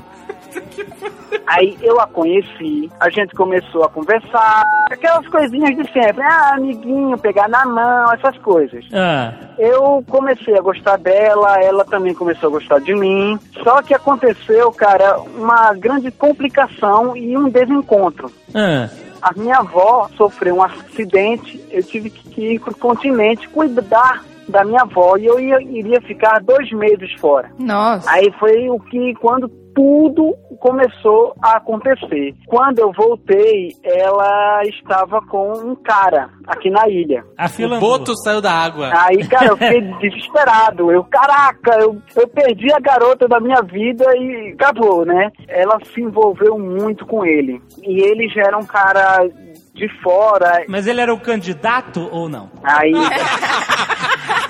Aí eu a conheci, a gente começou a conversar, aquelas coisinhas de sempre, ah, amiguinho, pegar na mão, essas coisas. Ah, Eu comecei a gostar dela, ela também começou a gostar de mim. Só que aconteceu, cara, uma grande complicação e um desencontro. ah. A minha avó sofreu um acidente, eu tive que ir pro continente cuidar da minha avó e eu ia, iria ficar dois meses fora. Nossa. Aí foi o que, quando tudo começou a acontecer. Quando eu voltei, ela estava com um cara aqui na ilha. A O fila boto saiu da água. Aí, cara, eu fiquei <laughs> desesperado. Eu, caraca, eu, eu perdi a garota da minha vida e acabou, né? Ela se envolveu muito com ele. E ele já era um cara de fora. Mas ele era o candidato ou não? Aí. <laughs>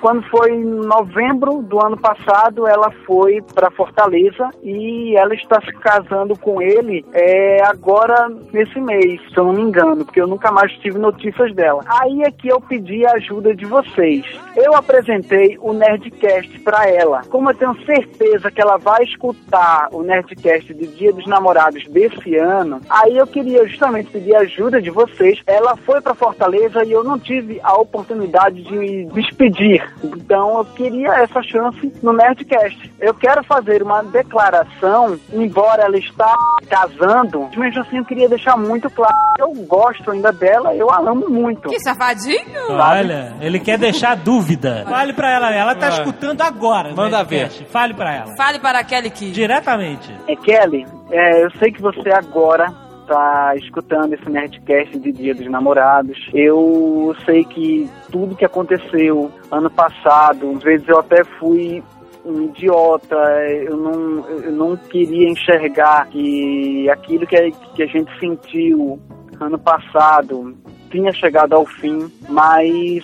Quando foi em novembro do ano passado, ela foi para Fortaleza e ela está se casando com ele é, agora nesse mês, se eu não me engano, porque eu nunca mais tive notícias dela. Aí é que eu pedi a ajuda de vocês. Eu apresentei o Nerdcast para ela. Como eu tenho certeza que ela vai escutar o Nerdcast de Dia dos Namorados desse ano, aí eu queria justamente pedir a ajuda de vocês. Ela foi para Fortaleza e eu não tive a oportunidade de me despedir Então eu queria essa chance no Nerdcast. Eu quero fazer uma declaração, embora ela está casando, mesmo assim eu queria deixar muito claro que eu gosto ainda dela, eu a amo muito. Que safadinho! Olha, ele quer deixar dúvida. Fale pra ela, ela tá Ah. escutando agora. Manda Nerdcast. Fale pra ela. Fale para a Kelly Key. Diretamente. É, Kelly, é, eu sei que você agora tá escutando esse Nerdcast de Dia dos Namorados. Eu sei que tudo que aconteceu ano passado, às vezes eu até fui um idiota, eu não, eu não queria enxergar que aquilo que a, que a gente sentiu ano passado tinha chegado ao fim, mas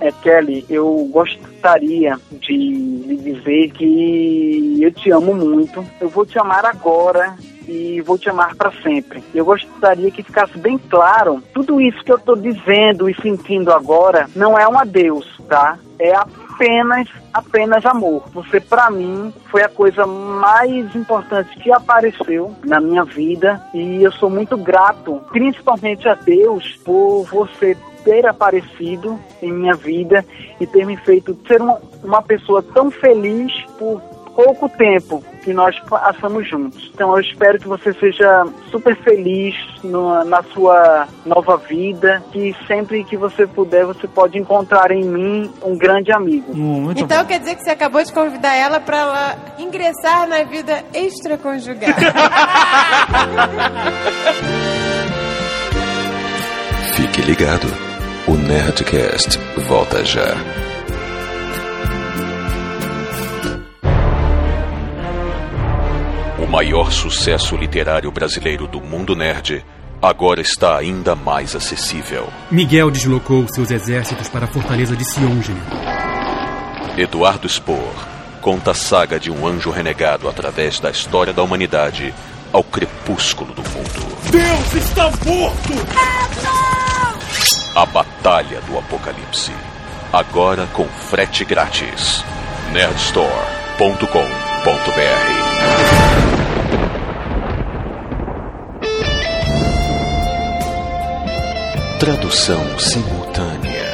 é, Kelly, eu gostaria de lhe dizer que eu te amo muito. Eu vou te amar agora e vou te amar para sempre. Eu gostaria que ficasse bem claro, tudo isso que eu tô dizendo e sentindo agora não é um adeus, tá? É apenas apenas amor. Você para mim foi a coisa mais importante que apareceu na minha vida e eu sou muito grato, principalmente a Deus por você ter aparecido em minha vida e ter me feito ser uma, uma pessoa tão feliz por pouco tempo que nós passamos juntos. Então eu espero que você seja super feliz no, na sua nova vida, que sempre que você puder, você pode encontrar em mim um grande amigo. Muito Então quer dizer que você acabou de convidar ela pra ela ingressar na vida extraconjugal. <laughs> Fique ligado. O Nerdcast volta já. Maior sucesso literário brasileiro do mundo nerd agora está ainda mais acessível. Miguel deslocou seus exércitos para a fortaleza de Siongen. Eduardo Spohr conta a saga de um anjo renegado através da história da humanidade ao crepúsculo do mundo. Deus está morto! A Batalha do Apocalipse. Agora com frete grátis. nerdstore.com.br Tradução simultânea.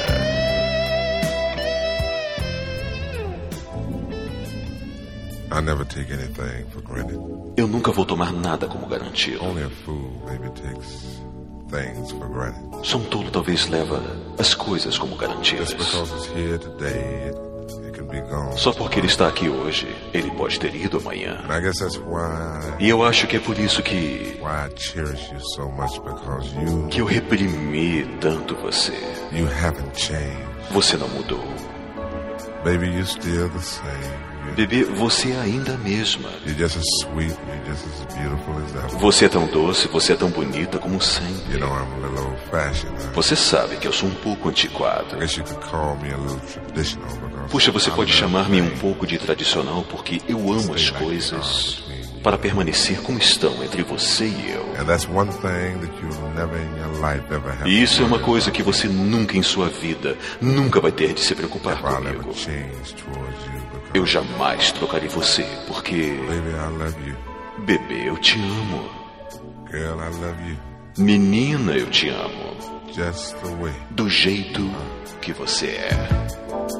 I never take anything for granted. Eu nunca vou tomar nada como garantido. Only a fool maybe takes things for granted. Só um tolo talvez leva as coisas como garantidas. Só porque ele está aqui hoje, ele pode ter ido amanhã. E eu acho que é por isso que why I cherish you so much because you que eu reprimi tanto você. Você não mudou. Baby, you're still the same. You- Bebê, você é ainda a mesma. You're just as sweet, you're just as beautiful as ever. Você é tão doce, você é tão bonita como You sempre. know I'm a little old fashioned. Huh? Você sabe que eu sou um pouco antiquado. Puxa, você pode chamar-me um pouco de tradicional porque eu amo as coisas para permanecer como estão entre você e eu. E isso é uma coisa que você nunca em sua vida, nunca vai ter de se preocupar comigo. Eu jamais trocarei você, porque, bebê, eu te amo. Menina, eu te amo. Do jeito que você é.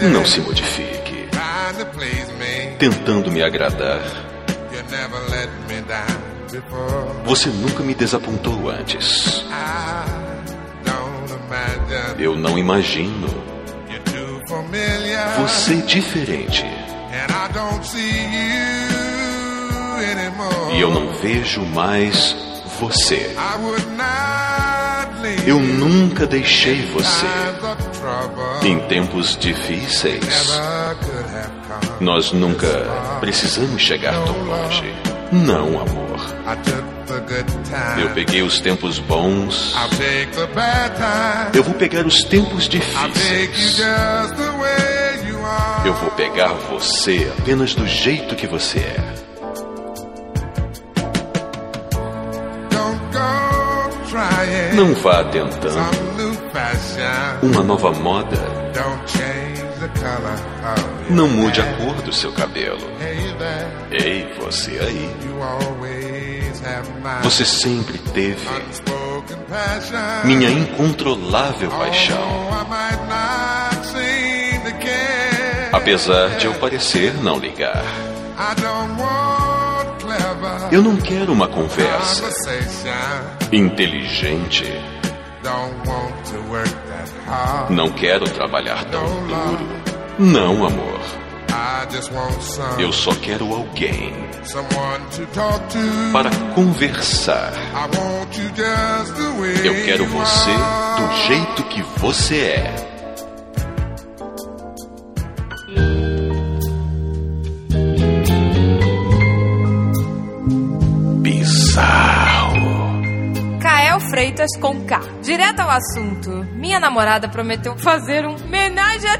Não se modifique, tentando me agradar. Você nunca me desapontou antes. Eu não imagino você diferente. E eu não vejo mais você. Eu nunca deixei você. Em tempos difíceis, nós nunca precisamos chegar tão longe. Não, amor. Eu peguei os tempos bons. Eu vou pegar os tempos difíceis. Eu vou pegar você apenas do jeito que você é. Não vá tentando uma nova moda. Não mude a cor do seu cabelo. Ei, você aí. Você sempre teve minha incontrolável paixão. Apesar de eu parecer não ligar. Eu não quero uma conversa inteligente. Não quero trabalhar tão duro. Não, amor. Eu só quero alguém para conversar. Eu quero você do jeito que você é. Freitas com K. Direto ao assunto. Minha namorada prometeu fazer um menage à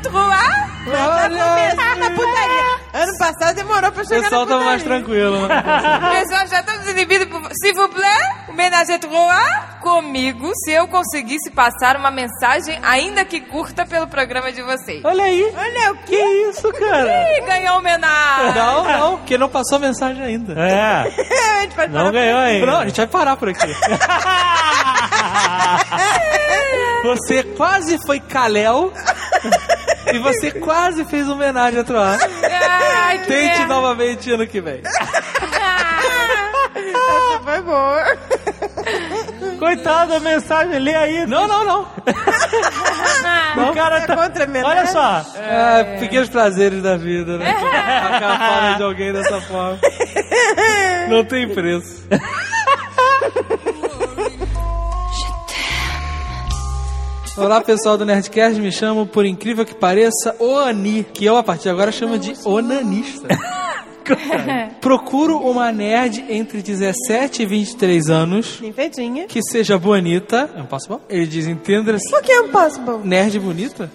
começar na putaria. Ano passado demorou pra O chegar pessoal na tava putaria. mais tranquilo. né? <laughs> Pessoal, já estamos inibidos por... S'il vous plaît, o menage à trois comigo se eu conseguisse passar uma mensagem, ainda que curta, pelo programa de vocês. Olha aí. Olha o Que isso, cara? Ih, ganhou homenagem. Não, não, porque não passou mensagem ainda. É, <laughs> A gente pode não parar ganhou ainda. Não, a gente vai parar por aqui. <laughs> <laughs> Você quase foi Kalel e você quase fez homenagem a Troar. Ai, que Tente merda. novamente ano que vem. Essa foi boa. Coitado da mensagem, lê aí. Não, não, não. O cara É tá... contra? Olha só. É, pequenos prazeres da vida, né? <laughs> Tacar a de alguém dessa forma. Não tem preço. Olá pessoal do Nerdcast, me chamo, por incrível que pareça, Oani, que eu a partir de agora chamo de onanista. <laughs> <laughs> Procuro uma nerd entre 17 e 23 anos Bem feitinha. que seja bonita. Impossible? Ele diz, entenda-se. Por que é impossible? Nerd bonita?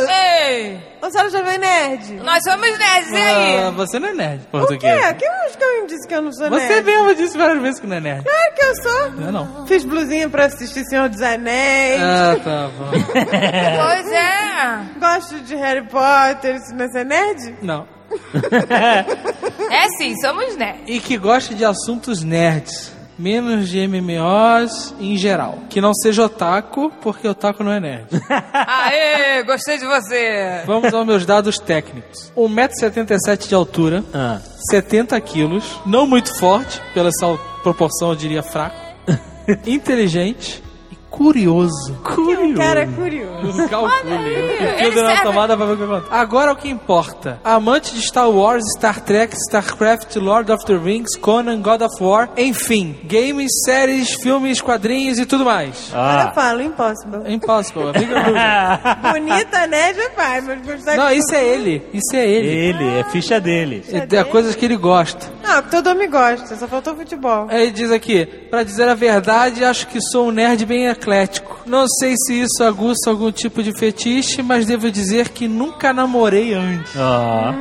Ei, Ou senhora já veio nerd? nós somos nerds, e aí? Ah, você não é nerd, O quê? português. Quem acho que eu disse que eu não sou Você nerd? mesmo disse várias vezes que não é nerd. Claro que eu sou. Não é não. Fiz blusinha pra assistir Senhor dos Anéis. Ah, tá bom. <laughs> Pois é. Gosto de Harry Potter. Isso não é ser nerd? Não. <laughs> É sim, somos nerds. E que goste de assuntos nerds. Menos de MMOs em geral. Que não seja otaku, porque otaku não é nerd. <laughs> Aê, gostei de você. Vamos aos meus dados técnicos. 1,77m de altura, Ah. 70 quilos, não muito forte, pela essa proporção eu diria fraco. <laughs> Inteligente curioso. Que um cara curioso. Calcule. ele Tudo na serve- tomada pra ver o que acontece. Agora o que importa. Amante de Star Wars, Star Trek, StarCraft, Lord of the Rings, Conan, God of War, enfim. Games, séries, filmes, quadrinhos e tudo mais. Agora Ah. eu falo, impossible. É impossible. <laughs> Bonita, nerd é pai, mas Não, isso é ele. Isso é ele. Ele, é ficha dele. É é coisas que ele gosta. Não, que todo homem gosta, só faltou futebol. Aí ele diz aqui, pra dizer a verdade, acho que sou um nerd bem eclético. Não sei se isso aguça algum tipo de fetiche, mas devo dizer que nunca namorei antes. Ó.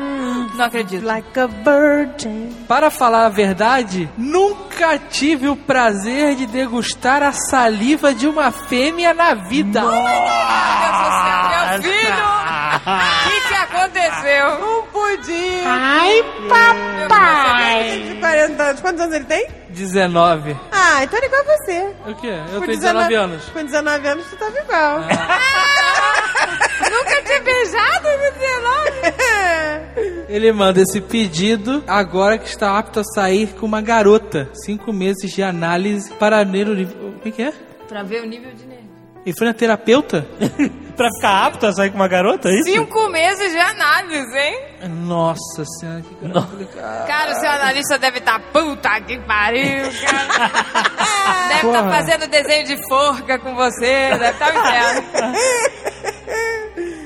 Não acredito. Like a virgin. Para falar a verdade, nunca tive o prazer de degustar a saliva de uma fêmea na vida. Do céu, meu filho! O que, que aconteceu? Pudim. Ai, papai! De 40 anos. Quantos anos ele tem? 19. Ah, então ele é igual a você. O quê? Eu Com tenho 19 anos. Com 19 anos, tu tava igual. <laughs> Nunca tinha beijado com 19? <laughs> Ele manda esse pedido agora que está apto a sair com uma garota. Cinco meses de análise para ver o nível. O que, que é? Pra ver o nível de. Ele foi na terapeuta? <laughs> pra ficar apto a sair com uma garota, é isso? Cinco meses de análise, hein? Nossa senhora, que cara complicado. Cara, o seu analista deve estar puta que pariu, cara. <laughs> Deve estar Porra. fazendo desenho de forca com você, deve estar um inferno.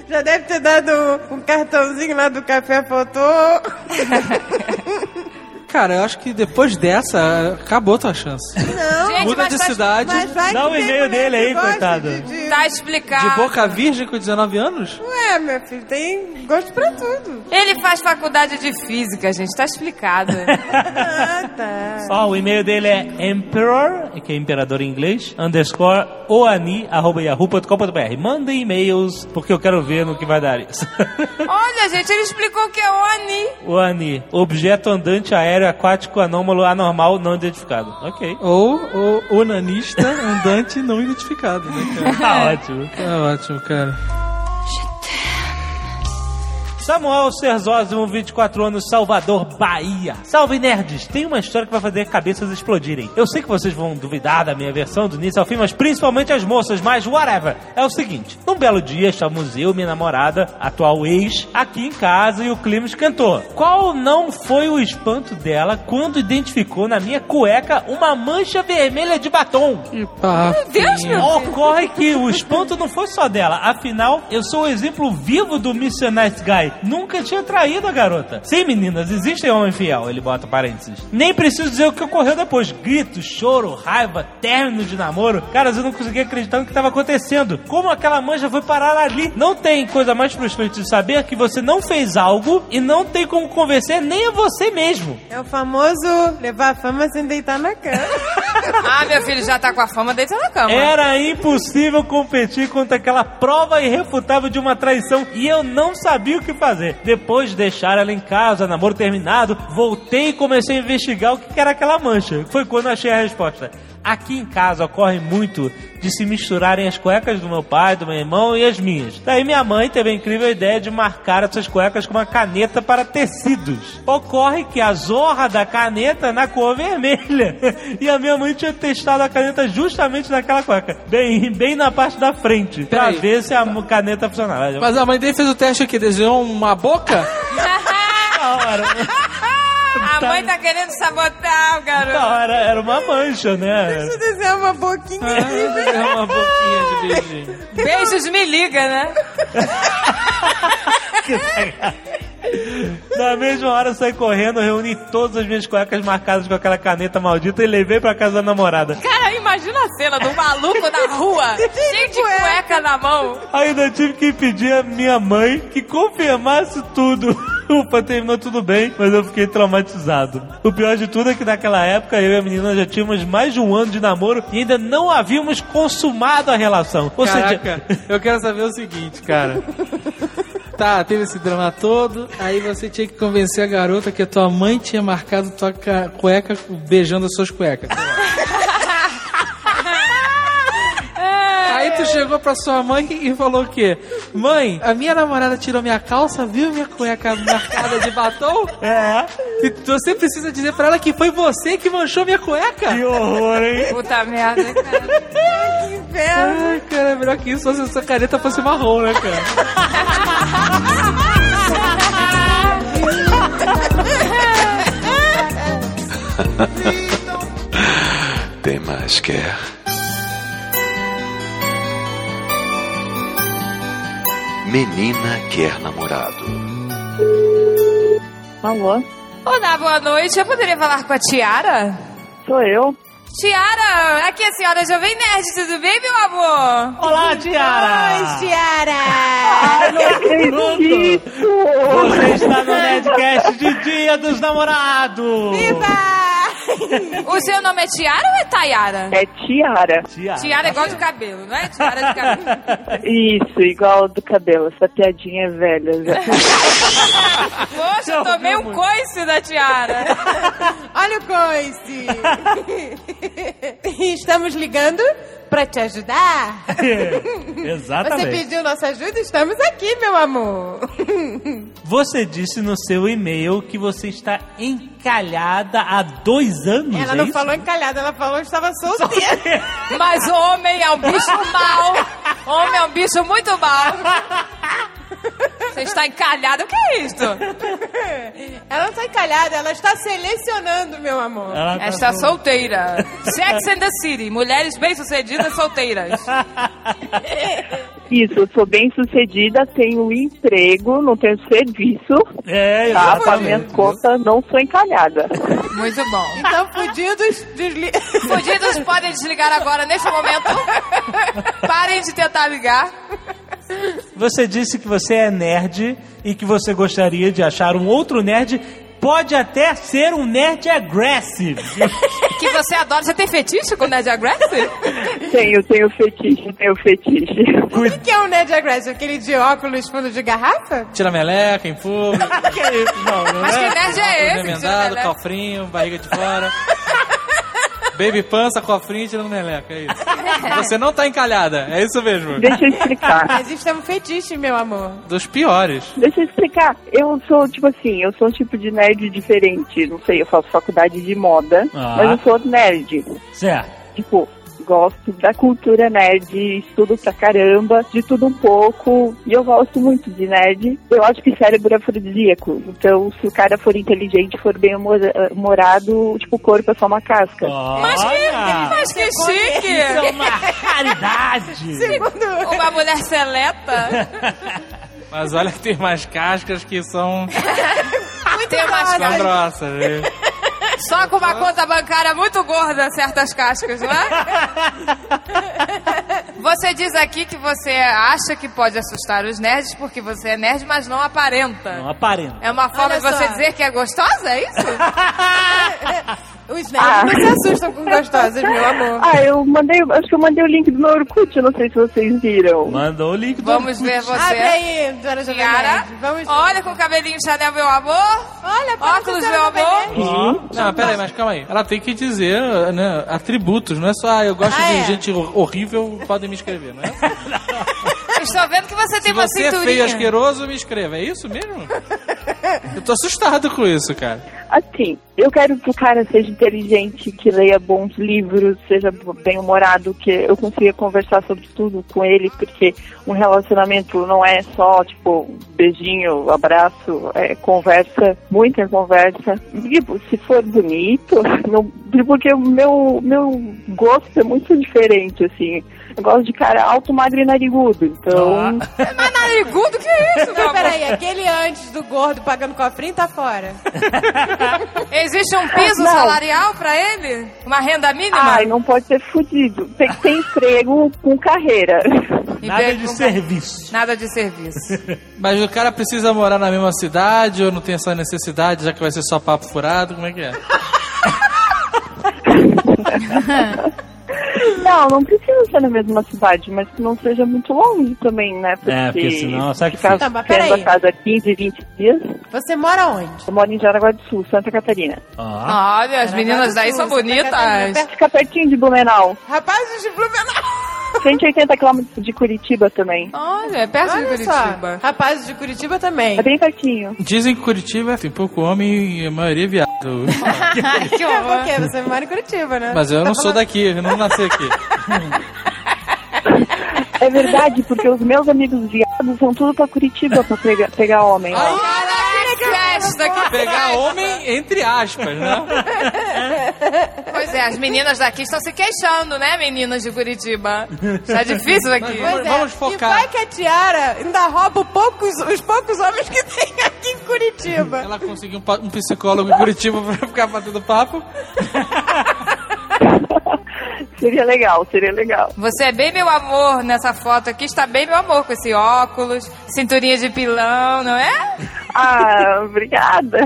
Já deve ter dado um cartãozinho lá do café fotô. <laughs> Cara, eu acho que depois dessa, acabou tua chance. Não. Gente, Muda mas de cidade. Mas vai Dá o tem e-mail dele aí, coitado. De, de... Tá explicado. De boca virgem com 19 anos? Ué, meu filho, tem gosto pra tudo. Ele faz faculdade de física, gente, tá explicado. <laughs> Ah, tá. Ó, o e-mail dele é emperor, que é imperador em inglês, underscore oani, arroba yahoo.com.br. Mandem e-mails, porque eu quero ver no que vai dar isso. Olha, gente, ele explicou o que é ONI. OANI, objeto andante aéreo aquático anômalo anormal não identificado. Ok. Ou o onanista andante não identificado, né, cara? <laughs> Tá ótimo. Tá ótimo, cara. Samuel Serzósimo, 24 anos, Salvador, Bahia. Salve nerds! Tem uma história que vai fazer cabeças explodirem. Eu sei que vocês vão duvidar da minha versão do início ao fim, mas principalmente as moças, mas whatever. É o seguinte: num belo dia estávamos eu, minha namorada, atual ex, aqui em casa e o clima esquentou. Qual não foi o espanto dela quando identificou na minha cueca uma mancha vermelha de batom? Que papo. Deus, meu Ocorre que o espanto não foi só dela. Afinal, eu sou o exemplo vivo do Mr. Nice Guy. Nunca tinha traído a garota. Sim, meninas, existe homem fiel, ele bota parênteses. Nem preciso dizer o que ocorreu depois. Gritos, choro, raiva, término de namoro. Caras, eu não conseguia acreditar no que estava acontecendo. Como aquela mancha foi parar ali? Não tem coisa mais frustrante de saber que você não fez algo e não tem como convencer nem a você mesmo. É o famoso levar a fama sem deitar na cama. <laughs> Ah, meu filho já tá com a fama dentro na cama. Era impossível competir contra aquela prova irrefutável de uma traição e eu não sabia o que fazer. Depois de deixar ela em casa, namoro terminado, voltei e comecei a investigar o que era aquela mancha. Foi quando achei a resposta. Aqui em casa ocorre muito de se misturarem as cuecas do meu pai, do meu irmão e as minhas. Daí minha mãe teve a incrível ideia de marcar essas cuecas com uma caneta para tecidos. Ocorre que a zorra da caneta é na cor vermelha. <laughs> E a minha mãe tinha testado a caneta justamente naquela cueca. Bem, bem na parte da frente. Pra Peraí. ver se a caneta funcionava. Mas a mãe dele fez o teste aqui, desenhou uma boca? <laughs> <laughs> Na hora. A mãe tá querendo sabotar o garoto. Na hora era uma mancha, né? Deixa eu desenhar uma boquinha aqui. É uma boquinha de beijinho. Beijos me liga, né? <laughs> Na mesma hora saí correndo, reuni todas as minhas cuecas marcadas com aquela caneta maldita e levei pra casa da namorada. Cara, imagina a cena do maluco na rua, <laughs> cheio de cueca na mão. Ainda tive que pedir a minha mãe que confirmasse tudo. Ufa, terminou tudo bem, mas eu fiquei traumatizado. O pior de tudo é que naquela época eu e a menina já tínhamos mais de um ano de namoro e ainda não havíamos consumado a relação. Ou Caraca, eu quero saber o seguinte, cara. Tá, teve esse drama todo, aí você tinha que convencer a garota que a tua mãe tinha marcado tua ca- cueca beijando as suas cuecas. Tu chegou pra sua mãe e falou o quê? Mãe, a minha namorada tirou minha calça, viu minha cueca marcada de batom? É. E você precisa dizer pra ela que foi você que manchou minha cueca? Que horror, hein? Puta merda, cara. Que inferno. Ai, cara, é melhor que isso se essa caneta fosse marrom, né, cara? Tem mais quer. Menina quer namorado. Alô? Olá, boa noite. Eu poderia falar com a Tiara? Sou eu. Tiara, aqui é a senhora Jovem Nerd, tudo bem, meu amor? Olá, Tiara! Oi, Tiara! Você está no Nerdcast de Dia dos Namorados! Viva! O seu nome é Tiara ou é Tayara? É Tiara. Tiara. Tiara é igual de cabelo, não é? Tiara de cabelo. Isso, igual do cabelo. Essa piadinha é velha já. Poxa, eu tomei um coice da Tiara. Olha o coice! <laughs> Estamos ligando pra te ajudar. <laughs> Você Exatamente. pediu nossa ajuda? Estamos aqui, meu amor. <laughs> Você disse no seu e-mail que você está encalhada há dois anos. Ela é não isso? falou encalhada, ela falou que estava <laughs> solteira. Mas homem é um bicho mau. Homem é um bicho muito mau. Você está encalhado, o que é isso? Ela não está encalhada, ela está selecionando, meu amor. Ela tá Está sol- solteira. <laughs> Sex and the City. Mulheres bem-sucedidas solteiras. Isso, eu sou bem sucedida, tenho emprego, não tenho serviço, É, tá? Para minhas contas, não sou encalhada. Muito bom. Então, fudidos, desli... <laughs> Fudidos podem desligar agora, neste momento. <laughs> Parem de tentar ligar. Você disse que você é nerd e que você gostaria de achar um outro nerd pode até ser um nerd aggressive. <laughs> Que você adora. Você tem fetiche com Nerd Aggressive? Tenho, tenho fetiche, tenho fetiche. O que, que é um Ned Aggressive? Aquele de óculos fundo de garrafa? Tira meleca em fogo. que isso? Não, não Mas que nerd é esse? meleca? cofrinho, barriga de fora. <laughs> Baby pança, cofrinho, tirando meleca, é isso. <laughs> Você não tá encalhada, é isso mesmo. Deixa eu explicar. <laughs> É um fetiche, meu amor. Dos piores. Deixa eu explicar. Eu sou, tipo assim, eu sou um tipo de nerd diferente. Não sei, eu faço faculdade de moda, Ah. mas eu sou nerd. Certo. Tipo, gosto da cultura nerd, estudo pra caramba, de tudo um pouco, e eu gosto muito de nerd. Eu acho que cérebro é afrodisíaco, então se o cara for inteligente, for bem humor- humorado, tipo, o corpo é só uma casca. Mas que, mas que chique! Isso é uma <laughs> raridade. Segundo... Uma mulher seleta. <laughs> Mas olha que tem umas cascas que são, <laughs> Tem umas grossas. viu? Só com uma conta bancária muito gorda, certas cascas, não é? <laughs> Você diz aqui que você acha que pode assustar os nerds porque você é nerd, mas não aparenta. Não aparenta. É uma forma Olha de você só. dizer que é gostosa, é isso? <laughs> Os nerds não se assustam com <laughs> gostosas, meu amor. Ah, eu mandei, acho que eu mandei o link do meu Orkut, eu não sei se vocês viram. Mandou o link do Vamos Orkut. ver você. Abre aí, dona Nerd. Vamos olha com o cabelinho Chanel, meu amor. Olha, para Óculos, meu amor. Ó. Não, pera aí, mas calma aí. Ela tem que dizer né, atributos, não é só ah, eu gosto Ah, de é? gente hor- horrível, podem me escrever, não é? <laughs> Estou vendo que você tem Se uma você é feio e cinturinha. asqueroso, me escreva. É isso mesmo? <laughs> <laughs> Eu tô assustado com isso, cara. Assim, eu quero que o cara seja inteligente, que leia bons livros, seja bem humorado, que eu consiga conversar sobre tudo com ele, porque um relacionamento não é só, tipo, beijinho, abraço, é conversa, muita conversa. E se for bonito, <laughs> não, porque o meu, meu gosto é muito diferente, assim. Eu gosto de cara alto, magro e narigudo, então... Mas narigudo, que é isso, meu Não, peraí, aquele antes do gordo pagando cofrinho tá fora. <laughs> Existe um piso Não. salarial pra ele? Uma renda mínima? Ai, não pode ser fudido. Tem que ter emprego com carreira. E Nada de serviço. Nada de serviço. <laughs> Mas o cara precisa morar na mesma cidade ou não tem essa necessidade, já que vai ser só papo furado? Como é que é? <laughs> Não, não precisa ser na mesma cidade, mas que não seja muito longe também, né? É, porque senão sabe que ficar Tá, mas a cada 15, 20 dias. Você mora onde? Eu moro em Jaraguá do Sul, Santa Catarina. Olha, as meninas daí são bonitas. Fica pertinho de Blumenau. Rapazes de Blumenau. 180 quilômetros de Curitiba também. Olha, é perto de Olha Curitiba. só. Rapazes de Curitiba também. É bem pertinho. Dizem que Curitiba tem pouco homem e a maioria é viado. <laughs> Que horror. Por quê? Você mora em Curitiba, né? Mas eu não sou daqui, eu não nasci aqui. É verdade, porque os meus amigos viados vão tudo pra Curitiba pra pegar, pegar homem. Olha que Pegar homem entre aspas, né? Pois é, as meninas daqui estão se queixando, né, meninas de Curitiba? Tá difícil aqui. Pois é. Vamos focar. E vai que a Tiara ainda rouba poucos, os poucos homens que tem aqui em Curitiba. Ela conseguiu um, um psicólogo em Curitiba pra ficar batendo papo. <laughs> <laughs> Seria legal, seria legal. Você é bem meu amor nessa foto aqui, está bem meu amor com esse óculos, cinturinha de pilão, não é? Ah, obrigada. <laughs>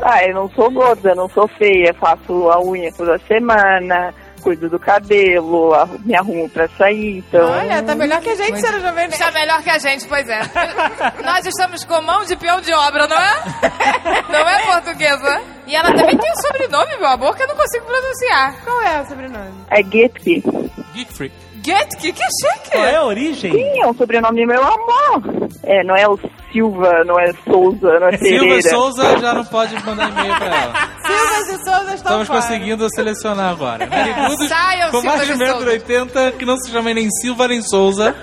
ah, eu não sou gorda, não sou feia, faço a unha toda semana, cuido do cabelo, me arrumo pra sair, então... Olha, tá melhor que a gente, Senhora Jovem Nerd. Está melhor que a gente, pois é. <laughs> Nós estamos com mão de peão de obra, não é? <laughs> Não é portuguesa? E ela também tem um sobrenome, meu amor, que eu não consigo pronunciar. Qual é o sobrenome? É Getke. Geek Freak. Getke, que chique! Qual é a origem? Sim, é um sobrenome meu amor. É, não é o Silva, não é Souza, não é Silva Pereira. e Souza já não pode mandar e-mail pra ela. Silvas e Souza estão Estamos fora. conseguindo selecionar agora. <laughs> Narigudos Saiam, com mais Silva de e Souza. 1,80m que não se chamem nem Silva nem Souza.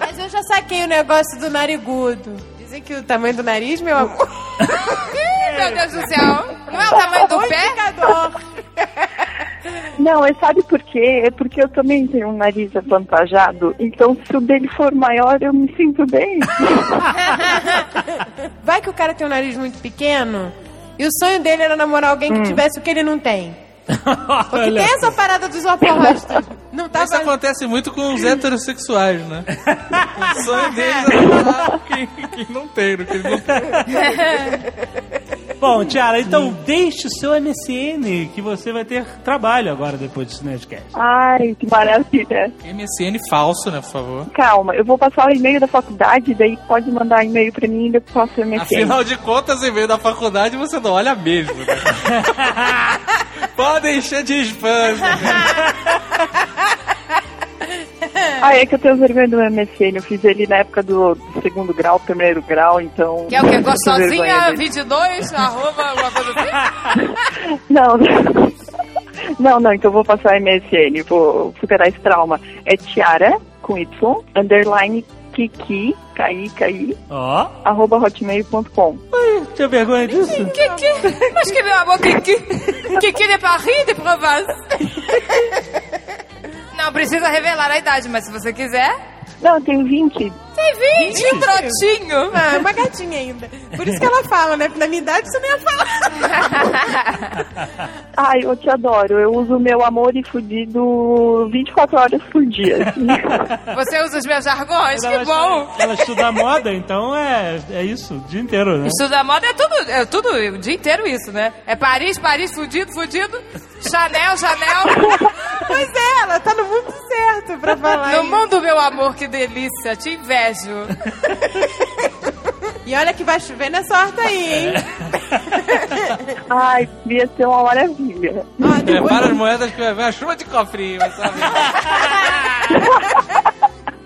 Mas eu já saquei o negócio do narigudo. Dizem que o tamanho do nariz, meu amor... <laughs> Ih, meu Deus do céu! Não é o tamanho do pé? Não, é sabe por quê? É porque eu também tenho um nariz avantajado, então se o dele for maior, eu me sinto bem. <laughs> Vai que o cara tem um nariz muito pequeno e o sonho dele era namorar alguém que tivesse o que ele não tem. <laughs> Porque tem essa parada dos opostos. Não tá Isso acontece muito com os heterossexuais, né? <laughs> o sonho deles é quem, quem não tem, no que não têm. Bom, Tiara, então deixe o seu MSN, que você vai ter trabalho agora depois desse Nerdcast. Ai, que maravilha. MSN falso, né, por favor. Calma, eu vou passar o e-mail da faculdade, daí pode mandar e-mail pra mim e eu passo o MSN. Afinal de contas, em meio da faculdade, você não olha mesmo, né? <laughs> Pode encher de spam. <laughs> né? Ah, é que eu tenho vergonha do MSN. Eu fiz ele na época do, do segundo grau, primeiro grau, então. Que é o que? eu tenho vergonha Gostosinha dele. 22, arroba, alguma coisa assim? <laughs> Não, não. Não, não, então eu vou passar MSN, vou superar esse trauma. É Tiara, com Y, underline Kiki, Kai, Kai, Ó, arroba hotmail.com. tinha vergonha disso? Kiki, mas que meu amor, Kiki. Kiki de Paris, de Provence. Não precisa revelar a idade, mas se você quiser. Não, eu tenho 20. Tem 20, um brotinho. Ah, é uma gatinha ainda. Por isso que ela fala, né? Na minha idade você não ia falar. <laughs> Ai, eu te adoro. Eu uso meu amor e fudido 24 horas por dia. <laughs> Você usa os meus jargões, Ela que bom. estuda- Ela estuda moda, então é, é isso, o dia inteiro, né? Estudar moda é tudo, é tudo o dia inteiro isso, né? É Paris, Paris, fudido, fudido. Chanel, Chanel. <laughs> Pois é, ela tá no mundo certo pra falar. No isso. mundo, meu amor, que delícia. Te E olha que vai chover nessa horta aí, hein? Ai, devia ser uma maravilha. Ó, depois- Prepara as moedas que vai vir a chuva de cofrinho, sabe? <laughs>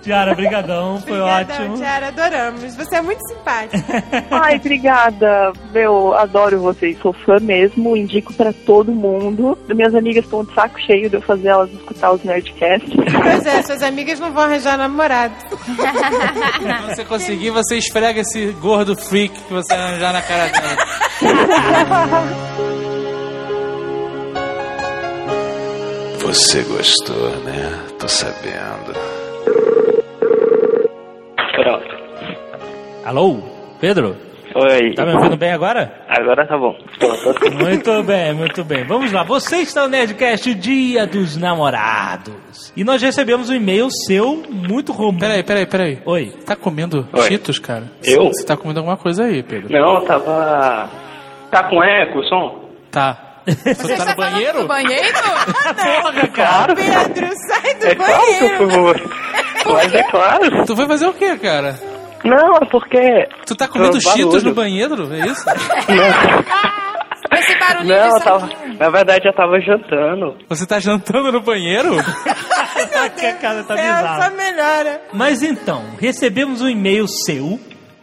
Tiara, brigadão, foi Obrigadão, ótimo. Tiara, adoramos. Você é muito simpática. <laughs> Ai, obrigada. Meu, adoro vocês. Sou fã mesmo. Indico pra todo mundo. Minhas amigas estão de saco cheio de eu fazer elas escutar os Nerdcasts. Pois é, suas amigas não vão arranjar namorado. Quando você conseguir, você esfrega esse gordo freak que você arranjar na cara dela. Você gostou, né? Tô sabendo. Alô, Pedro? Oi. Tá me ouvindo bem agora? Agora tá bom. Muito bem, muito bem. Vamos lá. Você está no Nerdcast Dia dos Namorados. E nós recebemos um e-mail seu muito romântico. Peraí, peraí, peraí. Oi. Tá comendo Oi. cheetos, cara? Eu? Você tá comendo alguma coisa aí, Pedro? Não, eu tava. Tá com eco o som? Tá. Você <laughs> Você tá está no banheiro? do banheiro? <laughs> Porra, cara. Pedro, sai do É claro que eu banheiro. fui. <laughs> Mas é claro. Tu vai fazer o quê, cara? Não, é porque. Tu tá comendo cheetos no banheiro? É isso? <laughs> Não, <laughs> Esse barulhinho não eu de tava. Na verdade, eu tava jantando. Você tá jantando no banheiro? <laughs> que cara tá É, só bizarro. melhora. Mas então, recebemos um e-mail seu.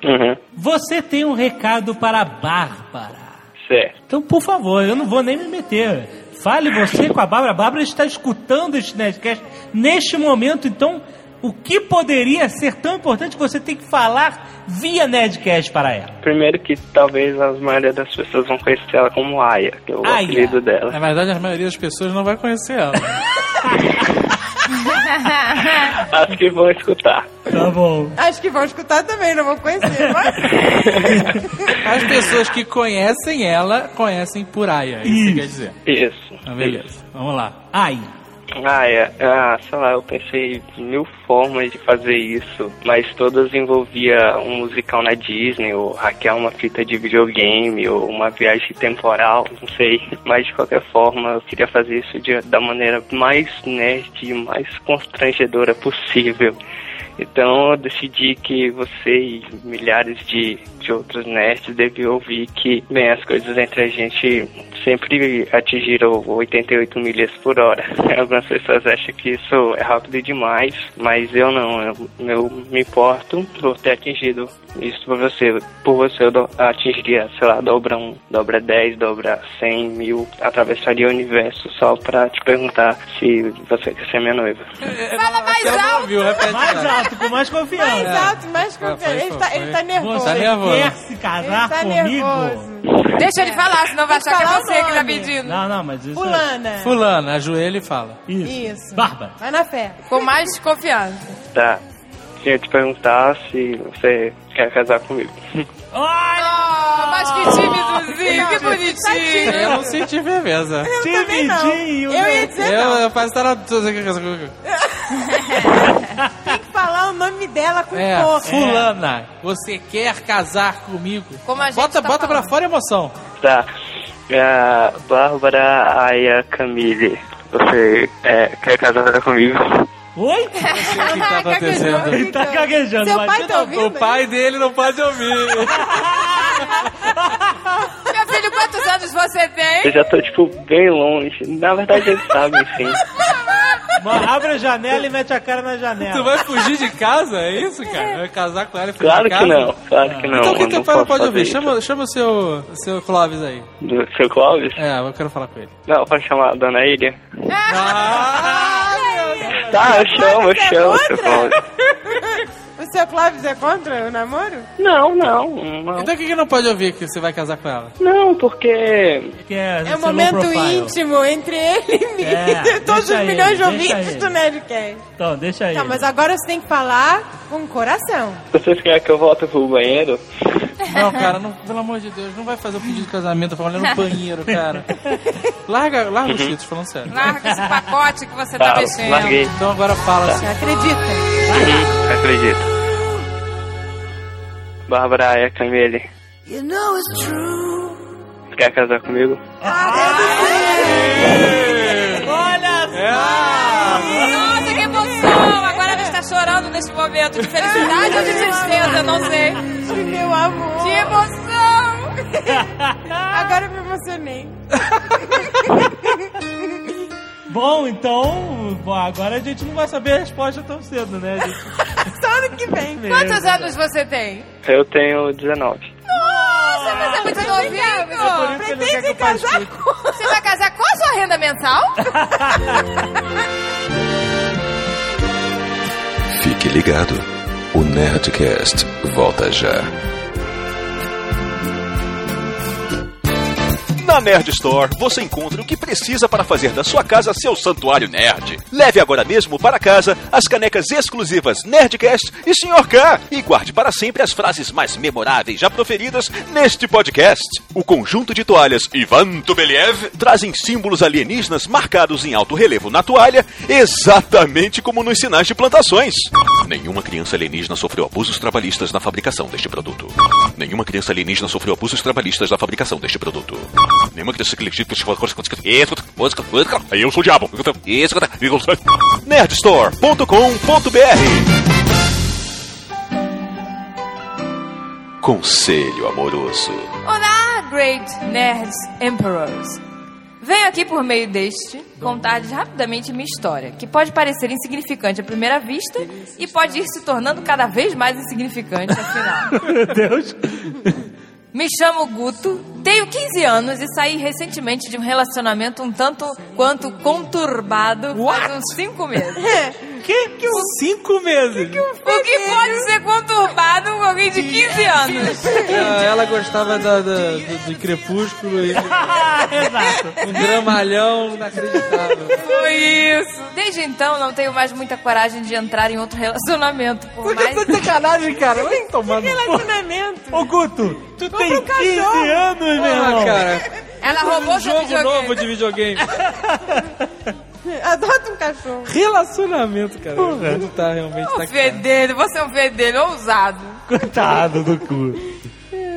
Uhum. Você tem um recado para a Bárbara. Certo. Então, por favor, eu não vou nem me meter. Fale você com a Bárbara. A Bárbara está escutando este Nerdcast neste momento, então o que poderia ser tão importante que você tem que falar via Nerdcast para ela? Primeiro que talvez a maioria das pessoas vão conhecer ela como Aya, que é o Aya. apelido dela. Na verdade, a maioria das pessoas não vai conhecer ela. <laughs> As que vão escutar. Tá bom. Acho que vão escutar também, não vão conhecer. Mas... <laughs> As pessoas que conhecem ela, conhecem por Aya. Isso, que quer dizer. Isso. Ah, beleza. Vamos lá. Ai. Ah, é. Ah, sei lá, eu pensei mil formas de fazer isso, mas todas envolvia um musical na Disney, ou hackear uma fita de videogame, ou uma viagem temporal, não sei. Mas de qualquer forma, eu queria fazer isso de, da maneira mais nerd e mais constrangedora possível. Então eu decidi que você e milhares de, de outros nerds deviam ouvir que, bem, as coisas entre a gente sempre atingiram 88 milhas por hora. <laughs> Algumas pessoas acham que isso é rápido demais, mas eu não. Eu, eu me importo por ter atingido isso por você. Por você eu atingiria, sei lá, dobra 1, dobra 10, dobra 100 mil, atravessaria o universo só pra te perguntar se você quer ser minha noiva. Fala mais alto. ouviu, repete. Mais cara. Alto, com mais confiança. Mais alto, mais confiante. foi, Ele tá, ele tá nervoso. Tá nervoso. Quer se casar Ele tá comigo? nervoso. Deixa ele falar, senão vai achar que é você que tá pedindo. Não, não, mas isso Fulana. Fulano, ajoelha e fala. é... Isso. Isso. Bárbara. Vai na fé. Com mais confiança. Tá. Tinha te perguntar se você quer casar comigo. Oh, mas que timidozinho, que bonitinho. Eu não senti firmeza. também não. Timidinho, Eu né? ia dizer Eu, não. eu faço estar na. Você quer casar comigo? Tem que falar o nome dela com É, força. fulana, você quer casar comigo? Como a gente Bota, tá bota pra falando. fora a emoção. Tá. É, Bárbara Aya Camille, você é, quer casar comigo? Oi? O que tá acontecendo? Ele tá gaguejando. Seu mas- pai tá ouvindo? O pai dele não pode ouvir. <laughs> Meu filho, quantos anos você tem? Eu já tô, tipo, bem longe. Na verdade, eles sabem, sim. Mas Abre a janela e mete a cara na janela. Tu vai fugir de casa? É isso, cara? Vai casar com ela e fugir Claro de que casa? não, claro que não. Então quem eu teu não pai não pode ouvir? isso. Chama, chama o seu, o seu Clóvis aí. Do seu Clóvis? É, eu quero falar com ele. Não, pode chamar a Dona Ilha? Ah, Tá, eu chamo, eu Você é chamo o seu contra? Clóvis. O seu Clóvis é contra o namoro? Não, não, não. Então o que que não pode ouvir que você vai casar com ela? Não, porque Que é, É um momento íntimo entre ele e mim. É, <laughs> Todos os milhões de ouvintes ele. do Nerdcast. Então, deixa aí. Tá, mas agora você tem que falar com o coração. vocês querem que eu volte pro banheiro? Não, cara, não, pelo amor de Deus, não vai fazer o pedido de casamento falando no banheiro, cara. Larga, larga os títulos, falando sério. Larga esse pacote que você tá, Tá, mexendo. larguei. Então agora fala assim. Você acredita? Uhum, acredito. Bárbara Aya Camille, You know it's true. quer casar comigo? Olha É. chorando neste momento de felicidade ou de tristeza, não sei. De meu amor. Que emoção! <laughs> Agora eu me emocionei. <laughs> Bom, então, bom, agora a gente não vai saber a resposta tão cedo, né? A gente- <laughs> Só ano que vem. Quantos anos você tem? Eu tenho 19. Nossa, mas é muito por isso novinho! quer Pretende que casar com... Você vai casar com a sua renda mensal? Fique ligado. O Nerdcast volta já. Na Nerd Store, você encontra o que precisa para fazer da sua casa seu santuário nerd. Leve agora mesmo para casa as canecas exclusivas Nerdcast e Sr. K. E guarde para sempre as frases mais memoráveis já proferidas neste podcast. O conjunto de toalhas Ivan Tubeliev trazem símbolos alienígenas marcados em alto relevo na toalha, exatamente como nos sinais de plantações. Nenhuma criança alienígena sofreu abusos trabalhistas na fabricação deste produto. Nenhuma criança alienígena sofreu abusos trabalhistas na fabricação deste produto. Nenhuma criança Aí eu sou o diabo. Nerdstore.com.br Conselho amoroso. Olá, Great Nerds Emperors. Venho aqui por meio deste contar-lhes rapidamente minha história, que pode parecer insignificante à primeira vista e pode ir se tornando cada vez mais insignificante afinal. <laughs> Meu Deus. Me chamo Guto, tenho 15 anos e saí recentemente de um relacionamento um tanto quanto conturbado faz uns 5 meses. <laughs> Que? que Cinco meses. O que pode ser conturbado com alguém de 15 anos? Ah, ela gostava da, da- do, do crepúsculo e <laughs> Exato. um dramalhão inacreditável. Foi isso. Desde então, não tenho mais muita coragem de entrar em outro relacionamento. Por mais... Tá de sacanagem, cara. Vai <laughs> tomando. Relacionamento. Ô, Guto, tu tem um 15 cachorro. anos, meu Ah, irmão. cara. Ela roubou Um jogo videogame. novo de videogame. <laughs> <laughs> Adota um cachorro. Relacionamento, cara. Não tá realmente. Um Tá fedelho, você é um fedelho ousado. Coitado do cu.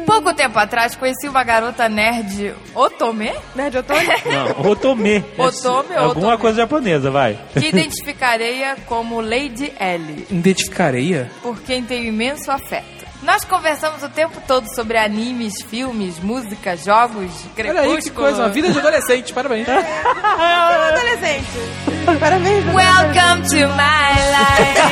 Pouco tempo atrás, conheci uma garota nerd Otome, Nerd Otome? Não, Otome. <laughs> Otome ou Alguma Otome? coisa japonesa, vai. que identificarei como Lady Ellie, Identificareia? por quem tenho imenso afeto. Nós conversamos o tempo todo sobre animes, filmes, música, jogos, Olha aí que crepúsculo. coisa. Uma vida de adolescente. Parabéns. <laughs> Adolescente. Parabéns. Welcome to my life.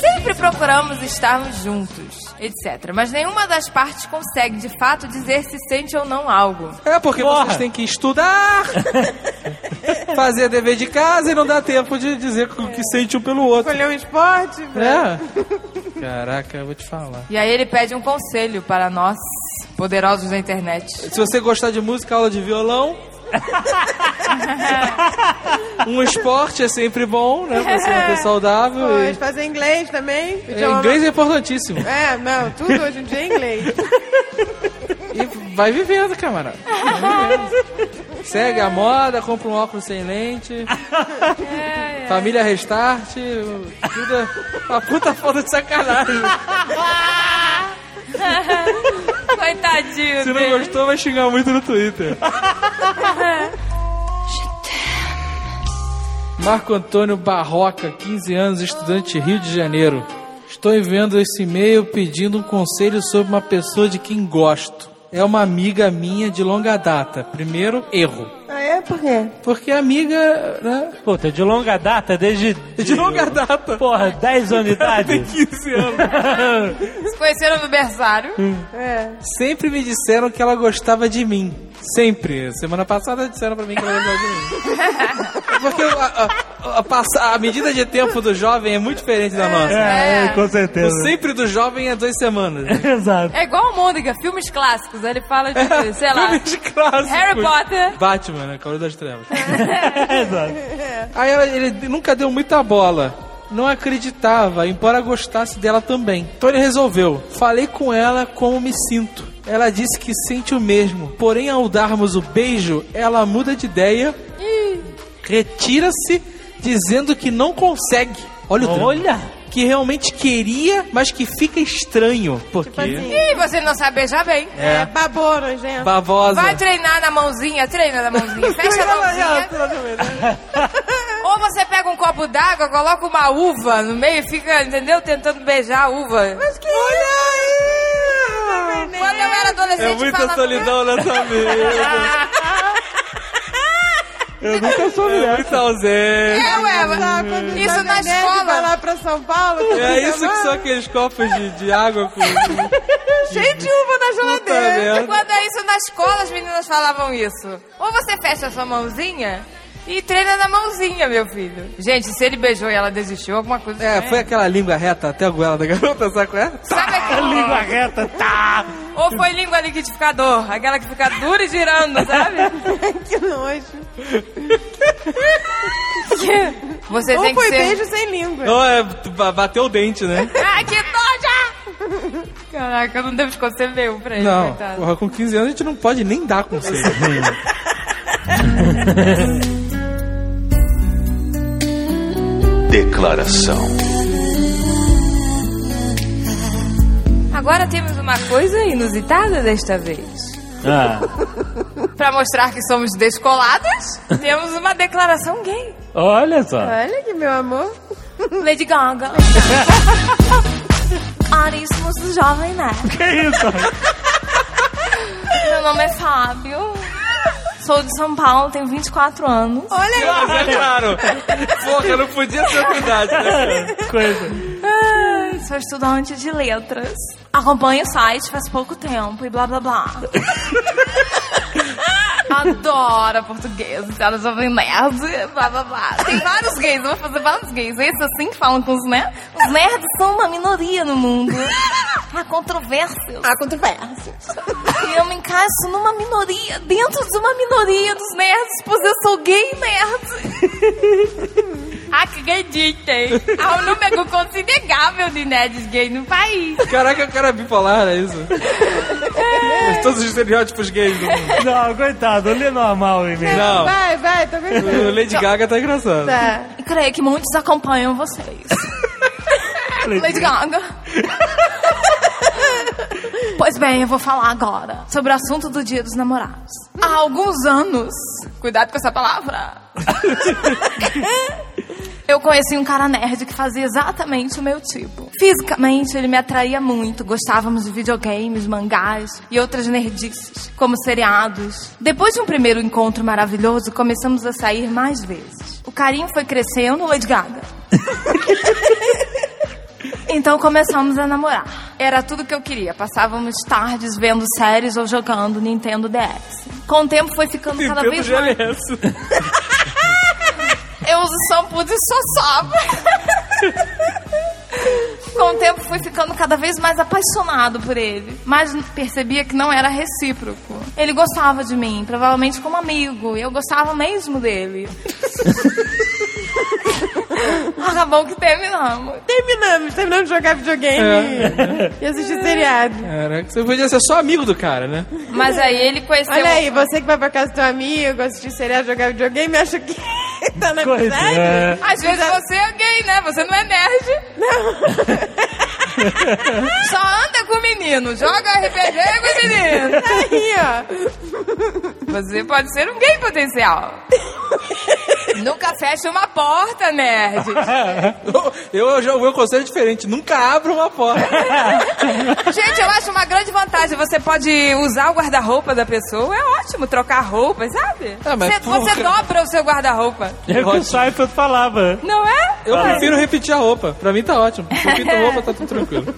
<laughs> Sempre procuramos estarmos juntos, etc. Mas nenhuma das partes consegue de fato dizer se sente ou não algo. É porque Porra. vocês têm que estudar, <laughs> fazer dever de casa e não dá tempo de dizer o que sente um pelo outro. Escolher um esporte. pra- É. <laughs> Caraca, eu vou te falar. E aí ele pede um conselho para nós, poderosos da internet. Se você gostar de música, aula de violão. <laughs> Um esporte é sempre bom, né? Pra se manter saudável. Pois, E... fazer inglês também. É, inglês é importantíssimo. É, não, tudo hoje em dia é inglês. <laughs> E vai vivendo, camarada. Vai vivendo. Segue a moda, compra um óculos sem lente. Família Restart. Tudo é uma puta foda de sacanagem. <laughs> <laughs> Coitadinho Se não dele. gostou, vai xingar muito no Twitter. Marco Antônio Barroca, 15 anos, estudante Rio de Janeiro. Estou enviando esse e-mail pedindo um conselho sobre uma pessoa de quem gosto. É uma amiga minha de longa data. Primeiro, erro. Ah, é? Por quê? Porque a amiga, né? Puta, de longa data, desde. De longa data. Porra, 10 anos de <laughs> idade? Tem 15 anos. <laughs> Se conheceram no berçário. É. Sempre me disseram que ela gostava de mim. Sempre. Semana passada disseram pra mim que ela gostava de mim. <laughs> Porque a, a, a, a medida de tempo do jovem é muito diferente da nossa. É, com O certeza. sempre do jovem é duas semanas. Exato. É igual a Mônica, filmes clássicos. Ele fala de, sei lá, Filmes clássicos. Harry Potter. Batman, né? Cavaleiro das Trevas. <laughs> Exato. Aí ela- ele nunca deu muita bola. Não acreditava, embora gostasse dela também. Então ele resolveu. Falei com ela como me sinto. Ela disse que sente o mesmo. Porém, ao darmos o beijo, ela muda de ideia. Retira-se, dizendo que não consegue. Olha o drama. Que realmente queria, mas que fica estranho. Porque Tipo assim, Ih, você não sabe beijar bem. é babou, nojento. bavosa. Vai treinar na mãozinha, treina na mãozinha. <laughs> Fecha a mãozinha. <laughs> Ou você pega um copo d'água, coloca uma uva no meio e fica, entendeu? Tentando beijar a uva. Mas que Olha aí! Quando eu era adolescente, É muita falava- solidão nessa mesa. <laughs> Eu nunca soube É dessa. muita ausência. É, ué, mas Tá, quando isso vai na escola. Vai lá pra São Paulo. tá É isso que são aqueles copos de, de água com. <laughs> Cheio de uva na geladeira. Quando é isso na escola, as meninas falavam isso. Ou você fecha a sua mãozinha e treina na mãozinha, meu filho. Gente, se ele beijou e ela desistiu, alguma coisa. É, foi aquela língua reta até a goela da garota, sabe qual é? Sabe aquele... <laughs> Língua reta, tá! Ou foi língua liquidificador, aquela que fica dura e girando, sabe? <laughs> que nojo. <laughs> Você Ou tem que foi ser. beijo sem língua. Ou é, ba- bateu o dente, né? Ai, que noja! Caraca, eu não devo esconder meu pra ele, Não, coitado. porra, com 15 anos a gente não pode nem dar conselho. Declaração. Agora temos uma coisa inusitada desta vez. Ah, <laughs> Pra mostrar que somos descoladas, temos uma declaração gay. olha só. Olha que meu amor. Lady Gaga. <laughs> Aríssimos do Jovem Nerd. Que isso? Meu nome é Fábio. Sou de São Paulo, tenho 24 anos. Olha aí. Mas é claro. Porra, não podia ser verdade, né? <laughs> Coisa. Ai, sou estudante de letras. Acompanho o site faz pouco tempo e blá blá blá. <laughs> Adoro português, ela jovem nerd, blá blá blá. Tem vários gays, eu vou fazer vários gays. Esses assim que falam com os nerds. Os nerds são uma minoria no mundo. Há controvérsias. Há controvérsias. E eu me encaixo numa minoria, dentro de uma minoria dos nerds, pois eu sou gay nerd. Acreditem! Há um número considerável de nerds gay no país. Caraca, o cara é bipolar, é isso? Todos os estereótipos gays do mundo. Não, coitado, lê normal em mim. Não, Vai, vai, tô o vendo. Lady Gaga tá engraçado. Tá. E creio que muitos acompanham vocês. <laughs> Lady Gaga. <laughs> Pois bem, eu vou falar agora sobre o assunto do Dia dos Namorados. Há alguns anos, cuidado com essa palavra. <laughs> Eu conheci um cara nerd que fazia exatamente o meu tipo. Fisicamente, ele me atraía muito. Gostávamos de videogames, mangás e outras nerdices, como seriados. Depois de um primeiro encontro maravilhoso, começamos a sair mais vezes. O carinho foi crescendo, Lady Gaga. <laughs> Então começamos a namorar. Era tudo que eu queria. Passávamos tardes vendo séries ou jogando Nintendo DS. Com o tempo foi ficando cada Nintendo vez mais. <laughs> Eu uso shampoo de sossaba. Com o tempo fui ficando cada vez mais apaixonado por ele, mas percebia que não era recíproco. Ele gostava de mim, provavelmente como amigo, e eu gostava mesmo dele. <laughs> Ah, bom que terminamos. Terminamos, terminamos de jogar videogame É. e assistir seriado. Caraca, você podia ser só amigo do cara, né? Mas aí ele conheceu... Olha aí, você que vai pra casa do teu amigo, assistir seriado, jogar videogame, acha que tá Coisa, é. Às vezes você é gay, né? Você não é nerd. <laughs> Só anda com menino, joga RPG com menino. Aí, ó. Você pode ser um gay potencial. <laughs> Nunca feche uma porta, nerd. <laughs> Eu, eu já o meu conselho é diferente. Nunca abra uma porta. <laughs> Gente, eu acho uma grande vantagem. Você pode usar o guarda-roupa da pessoa. É ótimo trocar roupas, sabe? Ah, mas você, você dobra o seu guarda-roupa. É o que o Seinfeld falava. Não é? Eu prefiro repetir a roupa. Pra mim tá ótimo. Pinto a roupa, tá tudo tranquilo.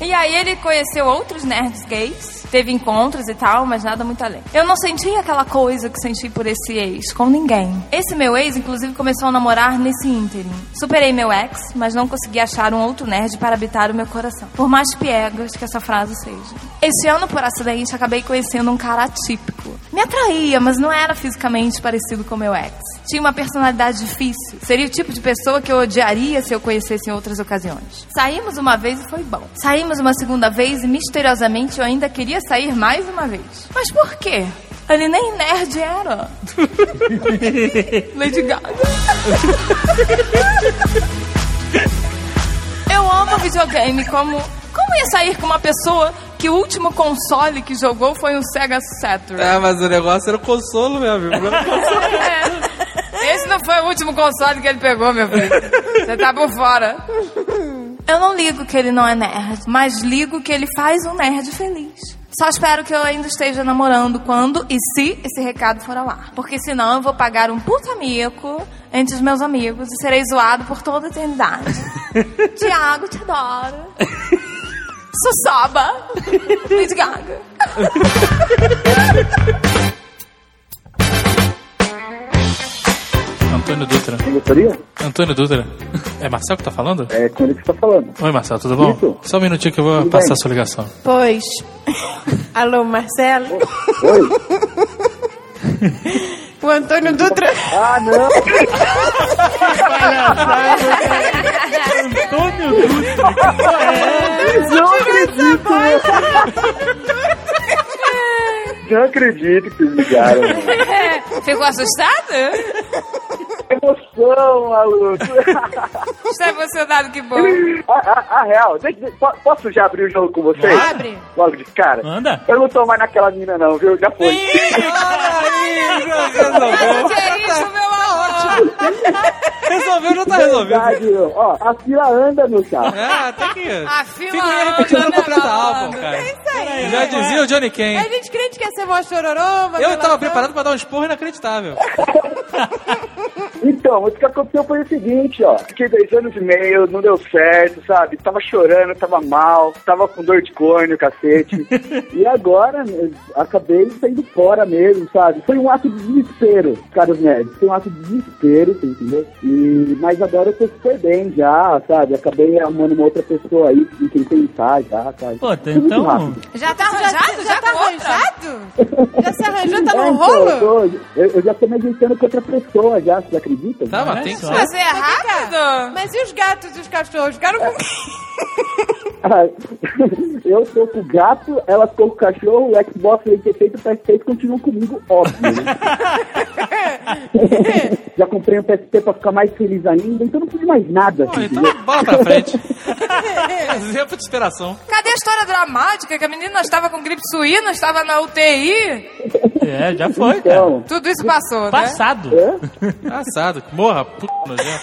E aí ele conheceu outros nerds gays, teve encontros e tal, mas nada muito além. Eu não senti aquela coisa que senti por esse ex com ninguém. Esse meu ex, inclusive, começou a namorar nesse ínterim. Superei meu ex, mas não consegui achar um outro nerd para habitar o meu coração. Por mais piegas que essa frase seja. Esse ano, por acidente, acabei conhecendo um cara atípico. Me atraía, mas não era fisicamente parecido com meu ex. Tinha uma personalidade difícil. Seria o tipo de pessoa que eu odiaria se eu conhecesse em outras ocasiões. Saímos uma vez e foi bom. Saímos uma segunda vez e misteriosamente eu ainda queria sair mais uma vez. Mas por quê? Ele nem nerd era. <laughs> Lady Gaga. Eu amo videogame como. Como ia sair com uma pessoa que o último console que jogou foi um Sega Saturn? Ah, mas o negócio era o consolo, meu amigo. Não era o consolo. <laughs> É. Esse não foi o último console que ele pegou, meu filho. Você tá por fora. Eu não ligo que ele não é nerd, mas ligo que ele faz um nerd feliz. Só espero que eu ainda esteja namorando quando e se esse recado for ao ar. Porque senão eu vou pagar um puta mico entre os meus amigos e serei zoado por toda a eternidade. <laughs> Tiago, te adoro. Sussaba. Lady Gaga. <laughs> Antônio Dutra. Gostaria? Antônio Dutra. <laughs> É Marcel que tá falando? É com ele que você tá falando. Oi, Marcel, tudo bom? Isso. Só um minutinho que eu vou Tudo passar bem. a sua ligação. Pois. <laughs> Alô, Marcelo? Oi? O Antônio Dutra. Ah, não! Antônio Dutra. que é? Não acredito! <laughs> Não acredito que vocês ligaram. mano. <laughs> Ficou assustado? Emoção, maluco! Está emocionado, que bom. A, a- a real, posso já abrir o jogo com vocês? Abre. Logo de cara? Manda. Eu não tô mais naquela mina não, viu? Já foi. Que isso, meu amor? Resolveu, já tá resolvido. Verdade, ó, a fila anda, meu chapa. É, até que. A fila Figurinha anda, né, completa malandro? álbum, cara. É isso aí. Já dizia o Johnny Ken. A gente crente que ia ser mó chororô, mas Eu tava preparado pra dar um esporro inacreditável. <laughs> Então, o que aconteceu foi o seguinte, ó. Fiquei dois anos e meio, não deu certo, sabe? Tava chorando, tava mal, tava com dor de córnea, cacete. <laughs> e agora, né, acabei saindo fora mesmo, sabe? Foi um ato de desespero, caros nerds. Foi um ato de desespero, você entendeu? E, mas agora eu tô super bem já, sabe? Acabei arrumando uma outra pessoa aí quem pensar já, sabe? Pô, tá- então. rápido. Já tá arranjado? já, tá arranjado? Já se arranjou? Tá no rolo? eu, tô- eu, eu já tô me ajeitando com outra pessoa já, vocês acreditam? Tá, mas tem que. Mas é rápido? Mas e os gatos e os cachorros? Ficaram com... Ah, <laughs> eu tô com o gato, ela ficou com o cachorro, o Xbox 88 e o PS6 continuam comigo, óbvio. <laughs> né? <laughs> Já comprei um PSP pra ficar mais feliz ainda, então não preciso mais nada. Pô, assim, então entendeu? bola pra frente. <laughs> <laughs> Exemplo de inspiração. Cadê a história dramática que a menina estava com gripe suína, estava na UTI? É, já foi, cara. Então, Tudo isso passou, né? Passado. é? Assado. Morra, puta nojento.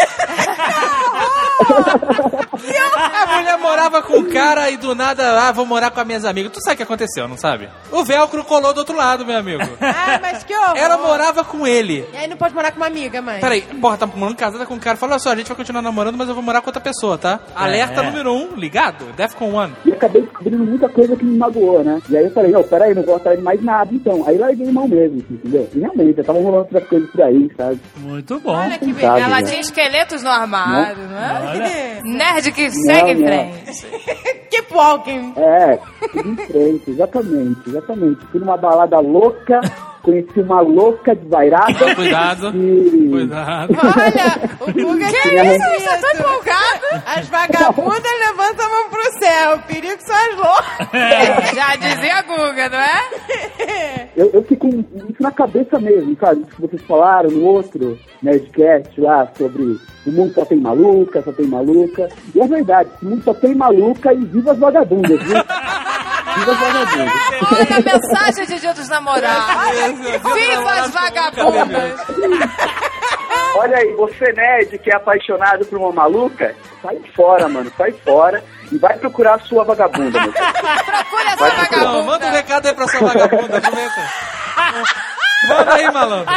A mulher morava com o cara e do nada, ah, vou morar com as minhas amigas. Tu sabe o que aconteceu, não sabe? O velcro colou do outro lado, meu amigo. Ah, mas que horror. Ela morava com ele. E aí não pode morar com uma amiga, mãe. Peraí, porra, tá morando casada com um cara. Fala olha só, a gente vai continuar namorando, mas eu vou morar com outra pessoa, tá? Alerta é. número um, ligado? Defcon 1. E acabei descobrindo muita coisa que me magoou, né? E aí eu falei, não, peraí, não vou atrás de mais nada, então. Aí larguei mão mesmo, assim, entendeu? E realmente, eu tava rolando outras coisas por aí, sabe? Muito bom. Olha que Sabe, beleza. Ela né? tinha esqueletos no armário, não é? Olha. Nerd que segue em frente. <laughs> Keep walking. É, em frente, exatamente, exatamente. Fui numa balada louca, <laughs> conheci uma louca desvairada. <laughs> Cuidado. E... Cuidado. Olha, o Guga Que que isso? Você tá empolgado? As vagabundas levantam a mão pro céu. O perigo são as loucas. Já dizia a Guga, não é? Eu, eu fico com isso na cabeça mesmo, sabe? Isso que vocês falaram no outro Nerdcast lá sobre o mundo só tem maluca, só tem maluca. E é verdade, o mundo só tem maluca e viva as vagabundas, viu? <laughs> Viva as vagabundas. Olha a mensagem de Dia dos Namorados. Viva as vagabundas. Olha aí, você nerd que é apaixonado por uma maluca, sai fora, mano, sai fora e vai procurar a sua vagabunda, meu. Procure a Vai sua procurar. Não, manda um vagabunda. recado aí pra sua vagabunda, aproveita. <laughs> Manda aí, malandro.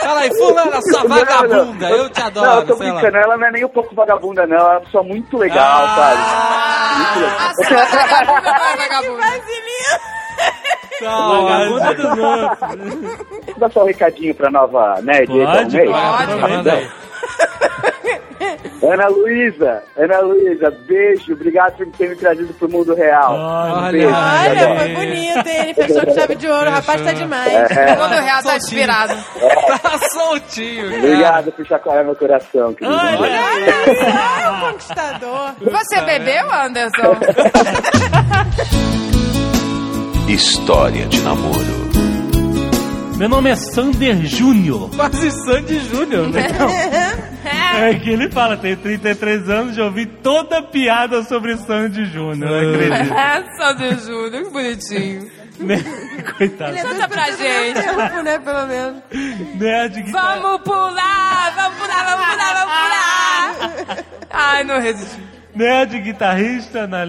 Fala aí, fulana, sua vagabunda, eu te adoro. Não, eu tô sei lá. brincando, ela não é nem um pouco vagabunda, não. Ela é uma pessoa muito legal, Ah. sabe? Muito legal. A <laughs> vagabunda não é vagabunda. Dos outros. Dar só um recadinho pra nova nerd aí, Pode, Tom May? pode. Manda aí. Ana Luísa, Ana Luísa, beijo, obrigado por ter me trazido pro mundo real. Olha, Um beijo. Olha, Tá foi bonito, hein? Ele fechou com chave de ouro. <laughs> O rapaz tá demais. É, Todo real tá inspirado. Tá soltinho. cara. obrigado por chacoalhar meu coração, querido. Olha. Olha, o conquistador. Você bebeu, Anderson? <laughs> História de namoro. Meu nome é Sander Júnior. Quase Sandy Júnior, né? <laughs> É que ele fala, tenho 33 anos, já ouvi toda a piada sobre Sandy Júnior, não acredito. É, só de Júlio, que bonitinho. <laughs> Coitado. Ele é Canta pra gente. tempo, né, pelo menos. Nerd que tá- Vamos pular, vamos pular, vamos pular, vamos pular. Ai, não resisti. Nerd guitarrista, anal-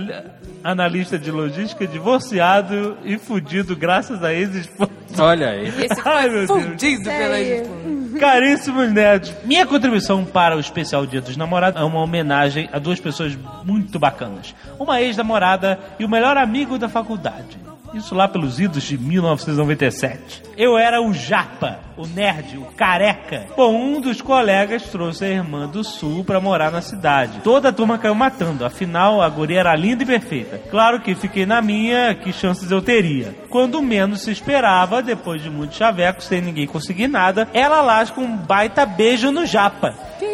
analista de logística, divorciado e fudido graças a ex-esposa. <laughs> Olha aí. Esse Ai, meu foi Deus. fundido pela esposa. Caríssimos nerds, minha contribuição para o especial Dia dos Namorados é uma homenagem a duas pessoas muito bacanas. Uma ex-namorada e o melhor amigo da faculdade. Isso lá pelos idos de 1997. Eu era o japa, o nerd, o careca. Bom, um dos colegas trouxe a irmã do sul pra morar na cidade. Toda a turma caiu matando, afinal a guria era linda e perfeita. Claro que fiquei na minha, que chances eu teria. Quando menos se esperava, depois de muito chaveco, sem ninguém conseguir nada, ela lasca um baita beijo no japa.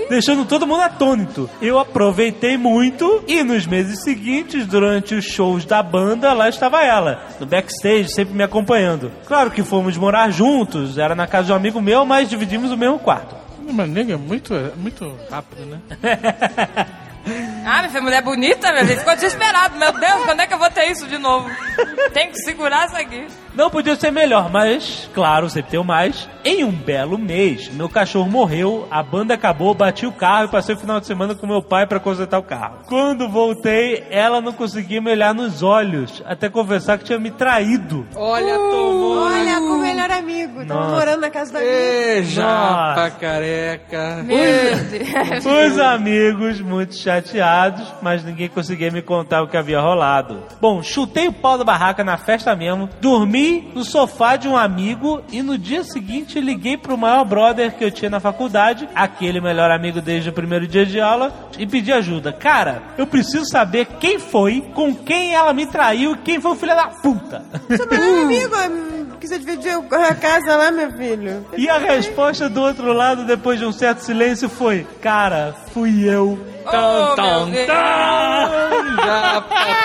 Deixando todo mundo atônito. Eu aproveitei muito e nos meses seguintes, durante os shows da banda, lá estava ela, no backstage, sempre me acompanhando. Claro que fomos morar juntos, era na casa de um amigo meu, mas dividimos o mesmo quarto. Mas nega, é muito, muito rápido, né? Ah, minha filha, mulher bonita, meu filho. Ficou desesperado. Meu Deus, quando é que eu vou ter isso de novo? Tem que segurar isso aqui. Não podia ser melhor, mas, claro, sempre tem o mais. Em um belo mês, meu cachorro morreu, a banda acabou, bati o carro e passei o final de semana com meu pai pra consertar o carro. Quando voltei, ela não conseguia me olhar nos olhos, até confessar que tinha me traído. Olha, tomou. Olha, com o melhor amigo. Tava morando na casa da amiga. Japa careca. Deus. Os amigos muito chateados, mas ninguém conseguia me contar o que havia rolado. Bom, chutei o pau da barraca na festa mesmo, dormi no sofá de um amigo e no dia seguinte liguei pro maior brother que eu tinha na faculdade, aquele melhor amigo desde o primeiro dia de aula, e pedi ajuda. Cara, eu preciso saber quem foi, com quem ela me traiu e quem foi o filho da puta. Seu melhor <laughs> amigo, que você dividiu a casa lá, meu filho. E a resposta do outro lado, depois de um certo silêncio, foi: Cara, fui eu. <laughs>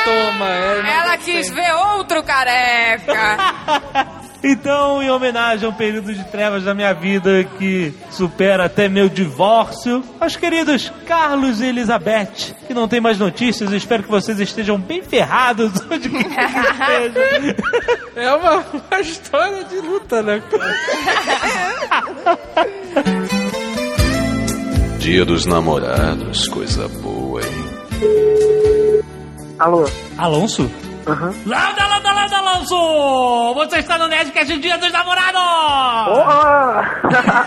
Toma. É, Ela quis ver outro careca. <laughs> Então, em homenagem a um período de trevas da minha vida que supera até meu divórcio, aos queridos Carlos e Elizabeth, que não tem mais notícias, eu espero que vocês estejam bem ferrados <laughs> onde que esteja. <laughs> é uma, uma história de luta, né, cara? Dia dos namorados, coisa boa, hein? Alô? Alonso? Aham. Landa, landa, landa, Alonso! Você está no Nerdcast Dia dos Namorados! <laughs>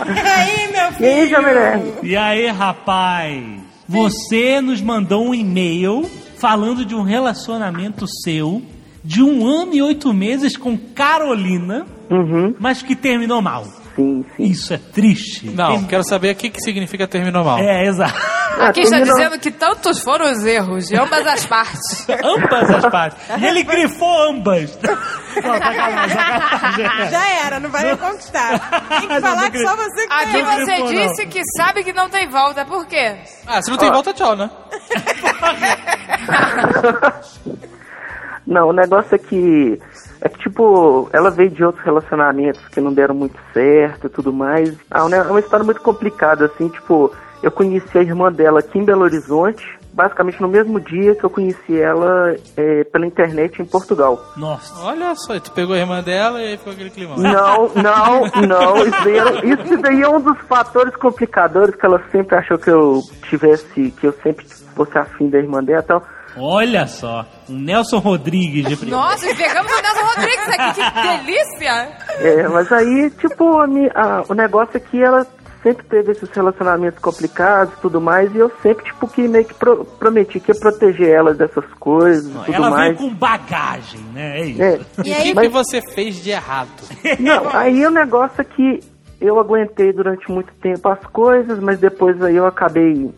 E aí, meu filho? E aí, Jovem? E aí, rapaz? Você nos mandou um e-mail falando de um relacionamento seu de um ano e oito meses com Carolina, Uhum. mas que terminou mal. Sim, sim. Isso é triste. Não, quero saber o que, que significa terminou mal. É, exato. Aqui está terminou- dizendo que tantos foram os erros de ambas as partes. <laughs> Ambas as partes. E ele grifou ambas. <laughs> Não, sacanagem, sacanagem. Já era, não vai reconquistar. Tem que falar que só você que Aqui você grifou, não. disse que sabe que não tem volta. Por quê? Ah, se não tem volta, tchau, né? <laughs> Não, o negócio é que. É que, tipo, ela veio de outros relacionamentos que não deram muito certo e tudo mais. Ah, é uma história muito complicada, assim, tipo, eu conheci a irmã dela aqui em Belo Horizonte, basicamente no mesmo dia que eu conheci ela é, pela internet em Portugal. Nossa. Olha só, tu pegou a irmã dela e aí ficou aquele climão. Não, não, não. Isso daí, era- isso daí é um dos fatores complicadores que ela sempre achou que eu tivesse, que eu sempre fosse afim da irmã dela e tal. Olha só. Um Nelson Rodrigues de primeira. Nossa, pegamos o Nelson Rodrigues aqui. Que <laughs> delícia. É, mas aí, tipo, a a- o negócio é que ela sempre teve esses relacionamentos complicados e tudo mais, e eu sempre, tipo, que meio que pro- prometi que ia proteger ela dessas coisas e tudo Ela mais. veio com bagagem, né? É isso. É. E o que, que você fez de errado? <laughs> Não, aí o negócio é que eu aguentei durante muito tempo as coisas, mas depois aí eu acabei.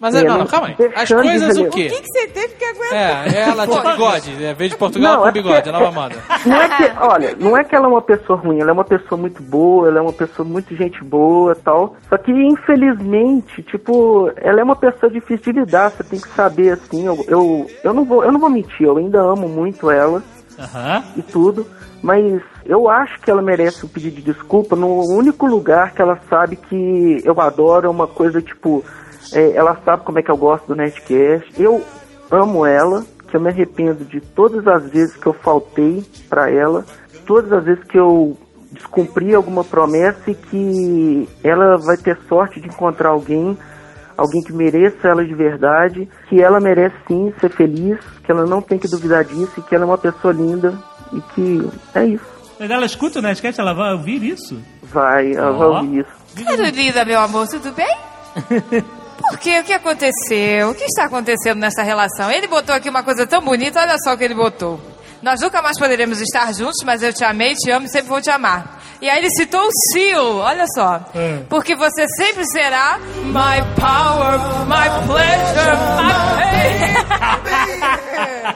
Mas é, é, não, não, calma aí. As coisas o quê? O que, que você teve que aguentar? É, ela de bigode. É, veio de Portugal Não, com é bigode, porque- a nova moda. Não é que, olha, não é que ela é uma pessoa ruim, ela é uma pessoa muito boa, ela é uma pessoa muito gente boa e tal. Só que, infelizmente, tipo, ela é uma pessoa difícil de lidar, você tem que saber, assim, eu, eu, eu, não, vou, eu não vou mentir, eu ainda amo muito ela Aham. e tudo, mas eu acho que ela merece um pedido de desculpa no único lugar que ela sabe que eu adoro, é uma coisa tipo, é, ela sabe como é que eu gosto do Nerdcast, eu amo ela, que eu me arrependo de todas as vezes que eu faltei pra ela, todas as vezes que eu descumpri alguma promessa e que ela vai ter sorte de encontrar alguém alguém que mereça ela de verdade, que ela merece sim ser feliz, que ela não tem que duvidar disso e que ela é uma pessoa linda e que é isso. Mas ela escuta o Nerdcast, ela vai ouvir isso? Vai, ela vai Ó. ouvir isso. Tudo linda, meu amor, tudo bem? <laughs> Por quê? O que aconteceu? O que está acontecendo nessa relação? Ele botou aqui uma coisa tão bonita, olha só o que ele botou. Nós nunca mais poderemos estar juntos, mas eu te amei, te amo e sempre vou te amar. E aí ele citou o Seal, olha só. Porque você sempre será my power, my pleasure, my pain.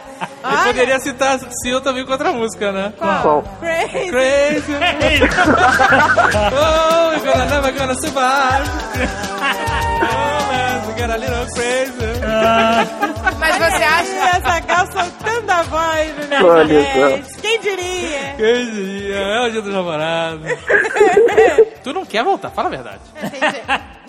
<laughs> Eu poderia citar Seal também com outra música, né? Qual? Crazy. Crazy. <laughs> oh, we're gonna never gonna survive. Oh, <laughs> got a little crazy. Mas você acha... Essa gal soltando a voz no Olha Nerdcast. Quem diria? Que dia, é o dia do namorado. <laughs> tu não quer voltar, fala a verdade.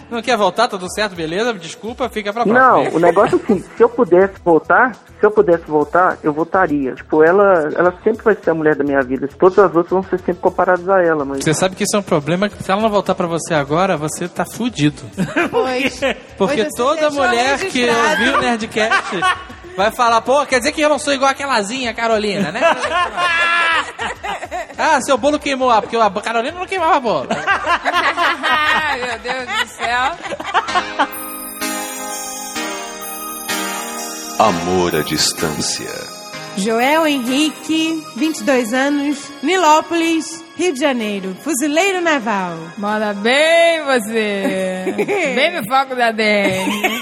Não quer voltar, tudo certo, beleza? Desculpa, fica pra próxima. Não, o negócio é assim, se eu pudesse voltar, se eu pudesse voltar, eu voltaria. Tipo, ela, ela sempre vai ser a mulher da minha vida. Todas as outras vão ser sempre comparadas a ela, mas... Você sabe que isso é um problema, que se ela não voltar pra você agora, você tá fudido. Pois. Porque Pois você toda deixou mulher que ouviu o Nerdcast <laughs> vai falar, pô, quer dizer que eu não sou igual aquelazinha, Carolina, né? <laughs> ah, seu bolo queimou, ah, porque a Carolina não queimava bolo. <laughs> Meu Deus do céu. Amor à distância. Joel Henrique, 22 anos, Nilópolis, Rio de Janeiro, fuzileiro naval. Manda bem você. <laughs> bem no foco da DN.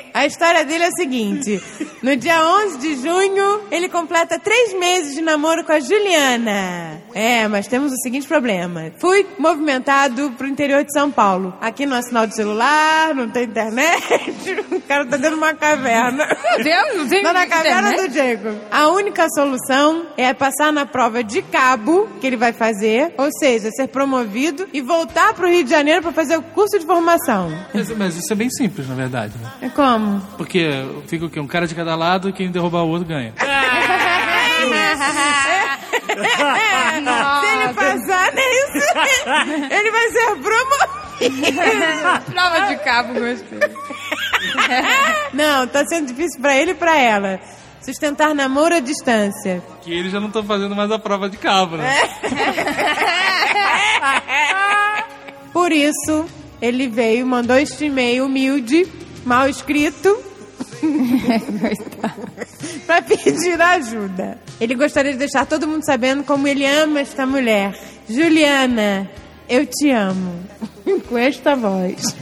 A história dele é a seguinte: no dia 11 de junho, ele completa três meses de namoro com a Juliana. É, mas temos o seguinte problema: fui movimentado pro interior de São Paulo. Aqui não há sinal de celular, não tem internet. <laughs> O cara tá dentro de uma caverna. Meu Deus, não tem Tá na caverna internet? do Diego. A única solução é passar na prova de cabo que ele vai fazer, ou seja, ser promovido e voltar pro Rio de Janeiro para fazer o curso de formação. Mas, mas isso é bem simples, na verdade. Né? É como? Porque fica o quê? Um cara de cada lado e quem derrubar o outro ganha. <laughs> Se ele passar nisso, ele vai ser promovido. Prova de cabo, gostei. Não, tá sendo difícil pra ele e pra ela. Sustentar namoro à distância. Que eles já não estão fazendo mais a prova de cabo, né? Por isso, ele veio, mandou este e-mail humilde, mal escrito, <laughs> pra pedir ajuda. Ele gostaria de deixar todo mundo sabendo como ele ama esta mulher. Juliana, eu te amo. <laughs> Com esta voz. <laughs>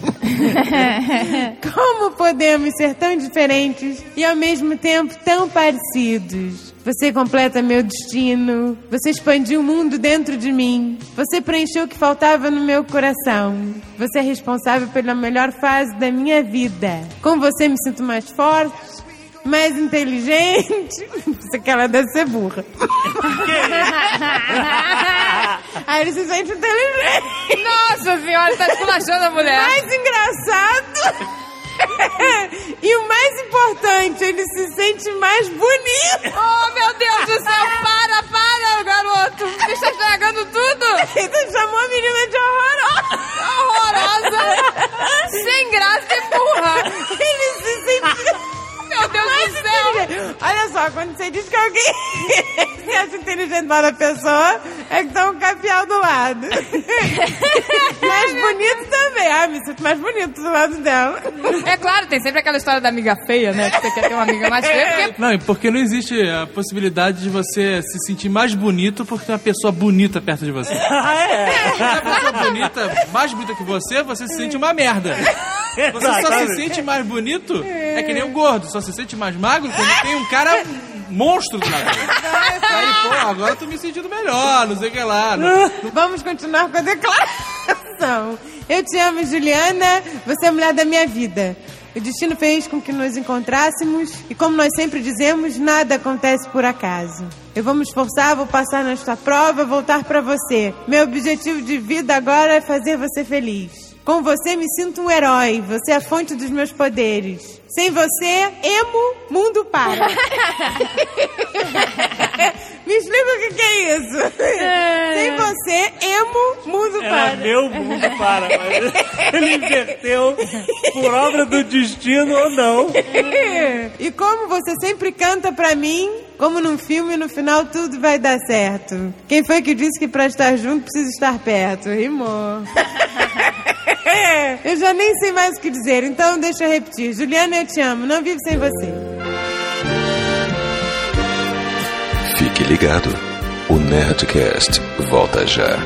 Como podemos ser tão diferentes e ao mesmo tempo tão parecidos? Você completa meu destino. Você expandiu o mundo dentro de mim. Você preencheu o que faltava no meu coração. Você é responsável pela melhor fase da minha vida. Com você me sinto mais forte, mais inteligente. <laughs> Você que ela deve ser burra. <laughs> Aí ele se sente inteligente. Nossa senhora, tá esculachando a mulher. Mais engraçado. <laughs> e o mais importante, ele se sente mais bonito. Oh, meu Deus do céu, <laughs> para, para, garoto. Você está estragando tudo. Ele chamou a menina de horrorosa. Horrorosa. <laughs> Sem graça e burra. Ele se sente... Meu Deus mais do céu. Olha só, quando você diz que alguém <laughs> se acha inteligente para a pessoa, é que tá um capial do lado. <laughs> mais bonito também. Ah, me sinto mais bonito do lado dela. É claro, tem sempre aquela história da amiga feia, né? Que você quer ter uma amiga mais feia. Porque... Não, e porque não existe a possibilidade de você se sentir mais bonito porque tem uma pessoa bonita perto de você. <laughs> Ah, é? Uma pessoa bonita, mais bonita que você, você se sente uma merda. Você só se sente mais bonito, é que nem o gordo, só se sente mais magro quando tem um cara monstro do. Aí, pô, agora eu tô me sentindo melhor, não sei o que lá. Não- <laughs> Vamos continuar com a declaração. Eu te amo, Juliana. Você é a mulher da minha vida. O destino fez com que nos encontrássemos e, como nós sempre dizemos, nada acontece por acaso. Eu vou me esforçar, vou passar nesta prova, voltar pra você. Meu objetivo de vida agora é fazer você feliz. Com você me sinto um herói. Você é a fonte dos meus poderes. Sem você, emo, mundo para. <laughs> me explica o que, que é isso. Sem você, emo, mundo Era para. meu mundo para, mas <laughs> ele inverteu por obra do destino ou não. e como você sempre canta pra mim, como num filme, no final tudo vai dar certo. Quem foi que disse que pra estar junto precisa estar perto? Rimou. <laughs> eu já nem sei mais o que dizer, então deixa eu repetir. Juliana, eu te amo, não vivo sem você. Fique ligado. O Nerdcast volta já.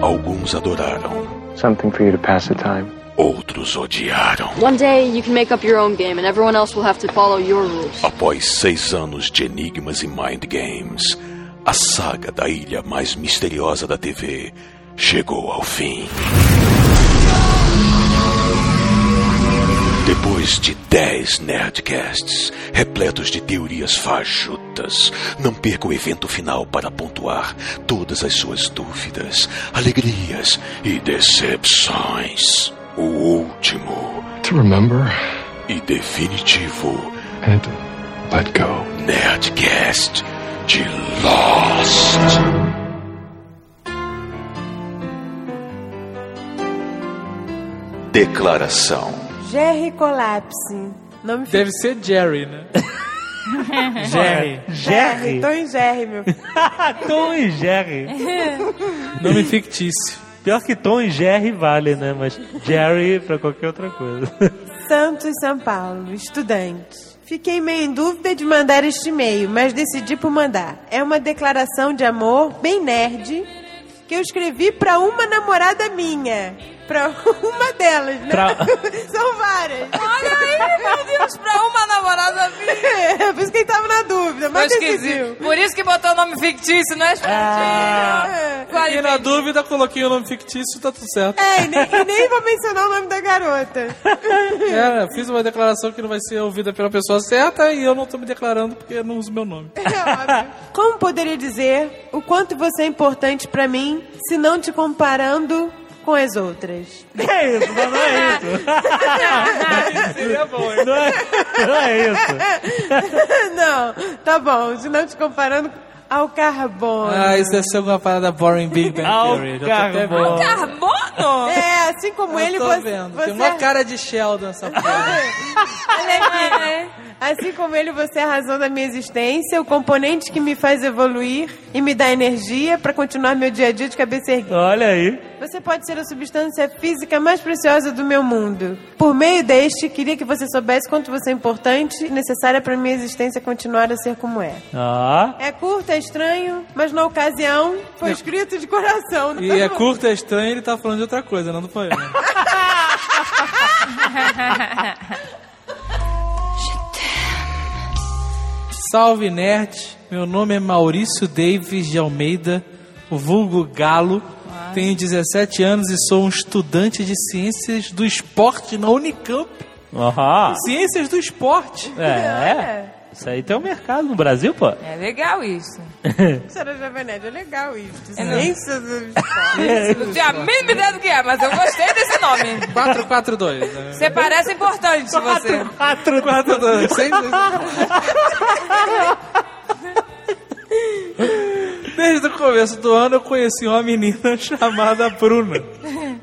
Alguns adoraram, Something for you to pass the time. outros odiaram. One day you can make up your own game and everyone else will have to follow your rules. Após seis anos de enigmas e mind games, a saga da ilha mais misteriosa da TV chegou ao fim. Depois de 10 Nerdcasts, repletos de teorias fajutas, não perca o evento final para pontuar todas as suas dúvidas, alegrias e decepções. O último To remember e definitivo and let go. Nerdcast de Lost. Declaração. Jerry Collapse. Nome Deve ser Jerry, né? <laughs> Jerry. Jerry. Tom Jerry, meu filho. <laughs> Tom e Jerry. <laughs> Nome fictício. Pior que Tom e Jerry vale, né? Mas Jerry pra qualquer outra coisa. Santos, São Paulo, estudante. Fiquei meio em dúvida de mandar este e-mail, mas decidi por mandar. É uma declaração de amor bem nerd que eu escrevi pra uma namorada minha. Pra uma delas, né? Pra- <laughs> São várias. Olha aí, meu Deus, pra uma namorada minha. É, por isso que ele tava na dúvida, mas decidiu. Por isso que botou o nome fictício, não é? Ah. E na dúvida, coloquei o nome fictício, tá tudo certo. É, e nem, e nem vou mencionar o nome da garota. <laughs> É, fiz uma declaração que não vai ser ouvida pela pessoa certa e eu não tô me declarando porque eu não uso meu nome. É óbvio. Como poderia dizer o quanto você é importante pra mim se não te comparando com as outras? É isso, mas não é isso. <laughs> Seria bom, hein? Não é, não é isso. <laughs> não, tá bom, se não te comparando ao carbono. Ah, isso deve ser alguma parada boring Big Bang Ao Theory. Já tô até carbono. É, assim como Eu ele, tô você, vendo. você Tem uma cara de Sheldon essa porra. <laughs> Olha aqui. Assim como ele, você é a razão da minha existência, o componente que me faz evoluir e me dá energia pra continuar meu dia a dia de cabeça erguida. Olha aí. Você pode ser a substância física mais preciosa do meu mundo. Por meio deste, queria que você soubesse quanto você é importante e necessária para minha existência continuar a ser como é. Ó. É curto, é estranho, mas na ocasião foi escrito de coração. E é curto, é estranho, ele tá falando de outra coisa, não do poema. <laughs> Salve nerd, meu nome é Maurício Davis de Almeida, o vulgo Galo. Tenho 17 anos e sou um estudante de ciências do esporte na Unicamp. Aham. Ciências do esporte. É. Isso aí tem um mercado no Brasil, pô. É legal isso. Será Jovem Nerd, é legal isso. É, Ciência do Não tenho a mínima ideia do que é, mas eu gostei desse nome. 442. né? Você parece importante, você. 442. <laughs> Desde o começo do ano eu conheci uma menina <laughs> chamada Bruna,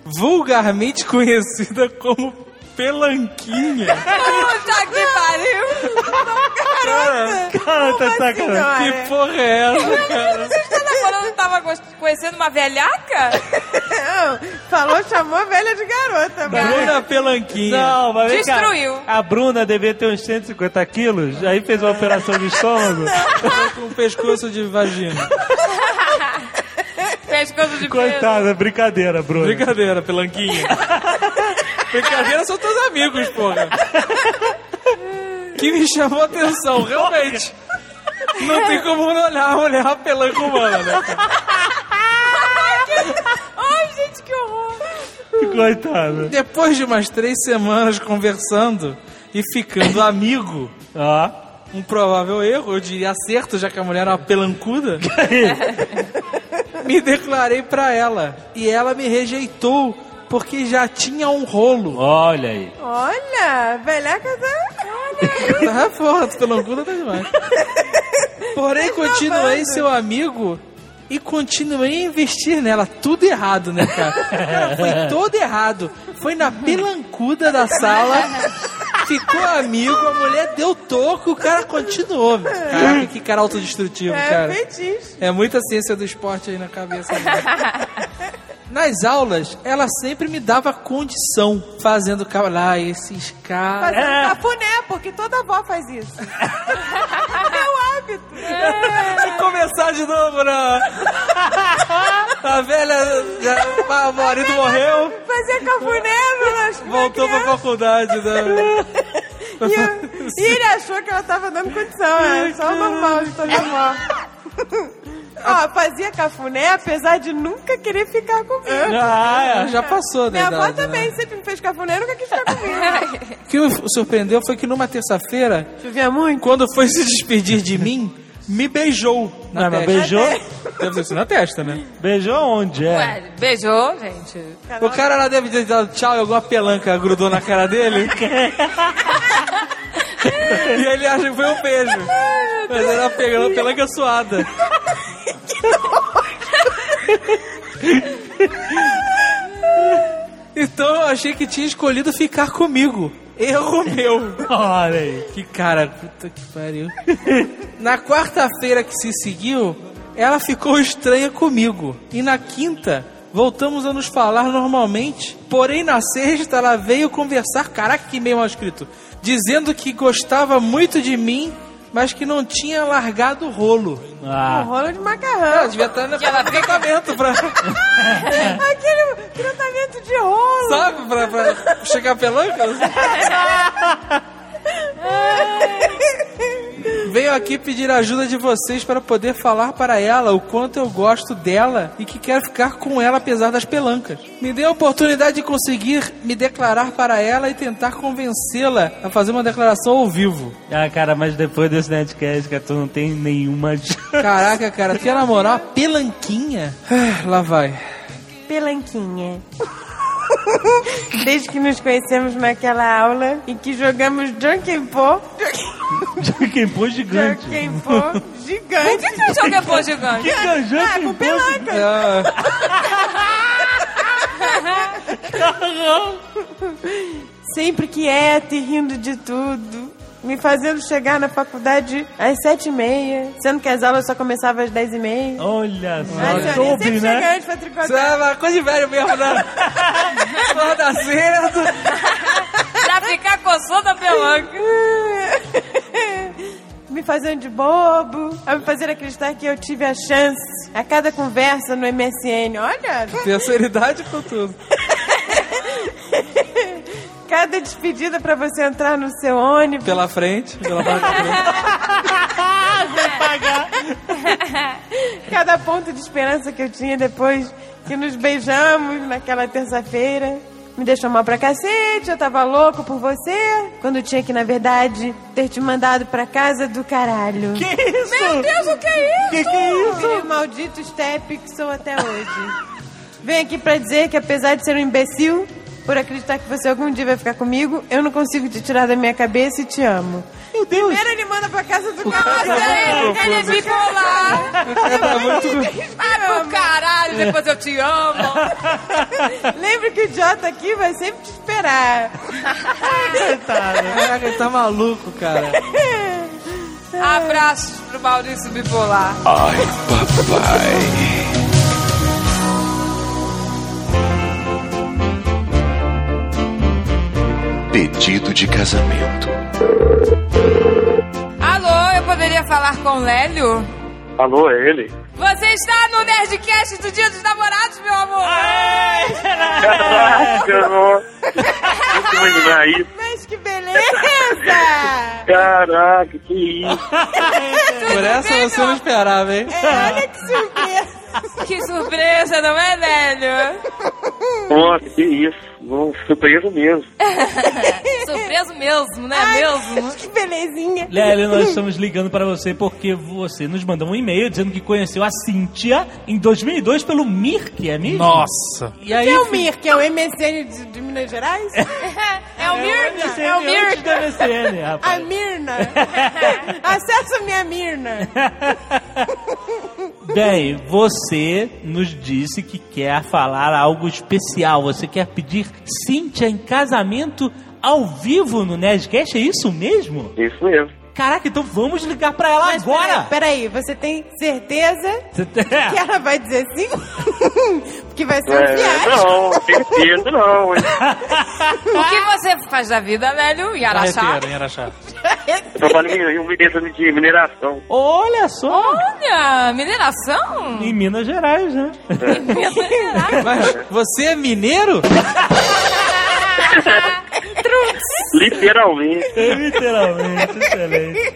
vulgarmente conhecida como Pelanquinha. Puta que pariu! Cara, cara, tá sacanagem. Que porra é essa, cara? Você está namorando, tava conhecendo uma velhaca? Não, falou, chamou a velha de garota. mas- Bruna Pelanquinha. Não, mas vem cá. Destruiu. A Bruna devia ter uns 150 quilos, aí fez uma operação de estômago. com um pescoço de vagina. De Coitada, brincadeira, Bruna. Brincadeira, Pelanquinha. <laughs> Brincadeira são teus amigos, porra. Que me chamou a atenção, realmente. Não tem como não olhar a mulher a pelanca humana, né? <laughs> Ai, gente, que horror! Coitada. Depois de umas três semanas conversando e ficando amigo, Ó. um provável erro, eu diria acerto, já que a mulher era uma pelancuda, <laughs> me declarei pra ela. E ela me rejeitou porque já tinha um rolo. Olha aí. Olha, velhaca tá... Tá <laughs> porra, tu pelancuda tá demais. Porém, continuei seu amigo e continuei a investir nela. Tudo errado, né, cara? Cara, <laughs> Foi todo errado. Foi na pelancuda da sala, ficou amigo, a mulher deu toco, o cara continuou. velho. Caraca, que cara autodestrutivo, É cara. fetiche. É muita ciência do esporte aí na cabeça. <laughs> Nas aulas, ela sempre me dava condição, fazendo lá esses caras. Fazendo cafuné, porque toda avó faz isso. <laughs> é o hábito. Vai começar de novo, né? A velha, já, o marido morreu, Fazia cafuné nas voltou pra faculdade, né? <laughs> E, eu- e ele achou que ela tava dando condição, é só normal de toda <laughs> avó. Ó, fazia cafuné apesar de nunca querer ficar comigo. Ah, é, já passou, né? Minha avó idade, também sempre me fez cafuné e nunca quis ficar comigo. <laughs> O que me surpreendeu foi que numa terça-feira, Chovia muito? quando foi se despedir de mim, me beijou. Na Não, testa. beijou? Deve sido na testa, né? Beijou onde? É. Ué, beijou, gente. O cara lá deve ter dado tchau e alguma pelanca grudou na cara dele. <laughs> e ele acha que foi um beijo. Mas era pegando pelanca suada. <laughs> Então eu achei que tinha escolhido ficar comigo. Erro meu. Olha aí. Que cara, puta que pariu. Na quarta-feira que se seguiu, ela ficou estranha comigo. E na quinta, voltamos a nos falar normalmente. Porém, na sexta, ela veio conversar. Caraca, que meio mal escrito. Dizendo que gostava muito de mim, mas que não tinha largado o rolo. Um Ah. rolo de macarrão. Ela devia estar no tratamento pra, <laughs> Aquele tratamento de rolo. sabe, pra, pra chegar pelanca. <laughs> Venho aqui pedir a ajuda de vocês para poder falar para ela o quanto eu gosto dela e que quero ficar com ela apesar das pelancas. Me dê a oportunidade de conseguir me declarar para ela e tentar convencê-la a fazer uma declaração ao vivo. Ah, cara, mas depois desse Nerdcast, que tu não tem nenhuma chance. Caraca, cara, quer namorar uma pelanquinha? Ah, Lá vai. Pelanquinha. <laughs> Desde que nos conhecemos naquela aula em que jogamos Junkin Po. <laughs> Quem pôs gigante. Po gigante. Por que que você joga pô gigante? Que canjão Ah, <laughs> que com pôs pelanca. Ah, Sempre quieto e rindo de tudo. me fazendo chegar na faculdade às sete e meia, sendo que as aulas só começavam às dez e meia. Olha só, senhor, soube, né? antes pra tricotar. Isso é uma coisa de velho mesmo, né? <laughs> Acorda cedo. pra ficar coçando a pelanca. Me fazendo de bobo, a me fazer acreditar que eu tive a chance a cada conversa no MSN. Olha, Terceira idade com tudo. <laughs> cada despedida pra você entrar no seu ônibus. Pela frente, pela parte da frente. <laughs> <laughs> Cada ponto de esperança que eu tinha depois que nos beijamos naquela terça-feira. Me deixou mal pra cacete, eu tava louco por você. Quando tinha que, na verdade, ter te mandado pra casa do caralho. Que isso? Meu Deus, o que é isso? Que que é isso? Aquele maldito step que sou até hoje. Venho aqui pra dizer que, apesar de ser um imbecil, por acreditar que você algum dia vai ficar comigo, eu não consigo te tirar da minha cabeça e te amo. Meu Deus! Primeiro ele manda pra casa do caralho. ele é bipolar. Tá muito... <laughs> Vai pro caralho, depois eu te amo. <laughs> Lembre que o idiota aqui vai sempre te esperar. Caraca, ele tá maluco, cara. <laughs> Abraços pro Maurício bipolar. Ai, papai. Pedido de casamento. Alô, eu poderia falar com o Lélio? Alô, é ele? Você está no Nerdcast do Dia dos Namorados, meu amor! Caraca, imaginar isso. Mas que beleza! Caraca, que isso. Por essa você não esperava, hein? É, olha que surpresa! Que surpresa, não é, Lélio? Nossa, que isso. Não, surpresa mesmo. Surpreso mesmo, né? mesmo? Que belezinha! Lélio, nós estamos ligando para você porque você nos mandou um e-mail dizendo que conheceu a Cíntia em 2002 pelo Mirk, é mesmo? Nossa. E Que aí, é o Mir, que é o MSN de, de Minas Gerais? É <laughs> o Mirna, é o antes da. MSN, <laughs> A rapaz. Mirna. <laughs> Acessa a minha Mirna. Bem, você nos disse que quer falar algo especial. Você quer pedir Cíntia em casamento ao vivo no Nerdcast, é isso mesmo? Isso mesmo. Caraca, então vamos ligar pra ela Mas agora! Peraí, peraí, você tem certeza Você tem- que ela vai dizer sim? <laughs> Porque vai ser um É, fiasco. não, certeza não. hein. <laughs> O que você faz da vida, Lélio? Em Araxá? Em Araxá. Eu trabalho em uma empresa de mineração. Olha só! Olha, mineração? Em Minas Gerais, né? Minas Gerais. Mas você é mineiro? <laughs> Literalmente. Literalmente, excelente.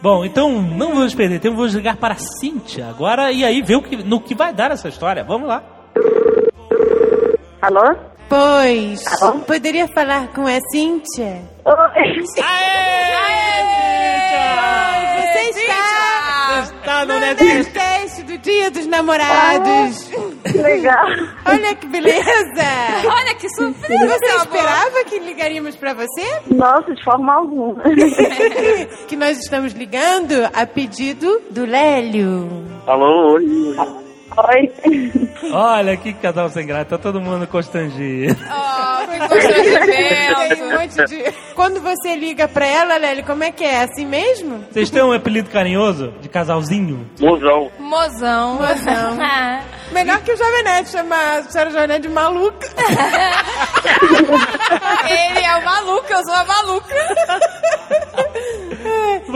Bom, então não vamos perder tempo, vamos ligar para a Cíntia agora e aí ver o que, no que vai dar essa história. Vamos lá. Alô? Pois, poderia falar com a Cíntia? Oi. Você está Está no no Nerdcast. Nerdcast do Dia dos Namorados. Que legal. Olha que beleza! <laughs> Olha que surpresa, Você amor. esperava que ligaríamos pra você? Nossa, de forma alguma. <laughs> que nós estamos ligando a pedido do Lélio. Alô, oi. Oi. <laughs> Olha que casal sem graça, tá todo mundo constrangido. Oh, que um monte de... Quando você liga pra ela, Lélio, como é que é? Assim mesmo? Vocês têm um apelido carinhoso de casalzinho? Mozão. Mozão. Mozão. <laughs> Melhor que o Jovem Nerd, chama a senhora Jovem Nerd de maluca. <laughs> Ele é o maluco, eu sou a maluca.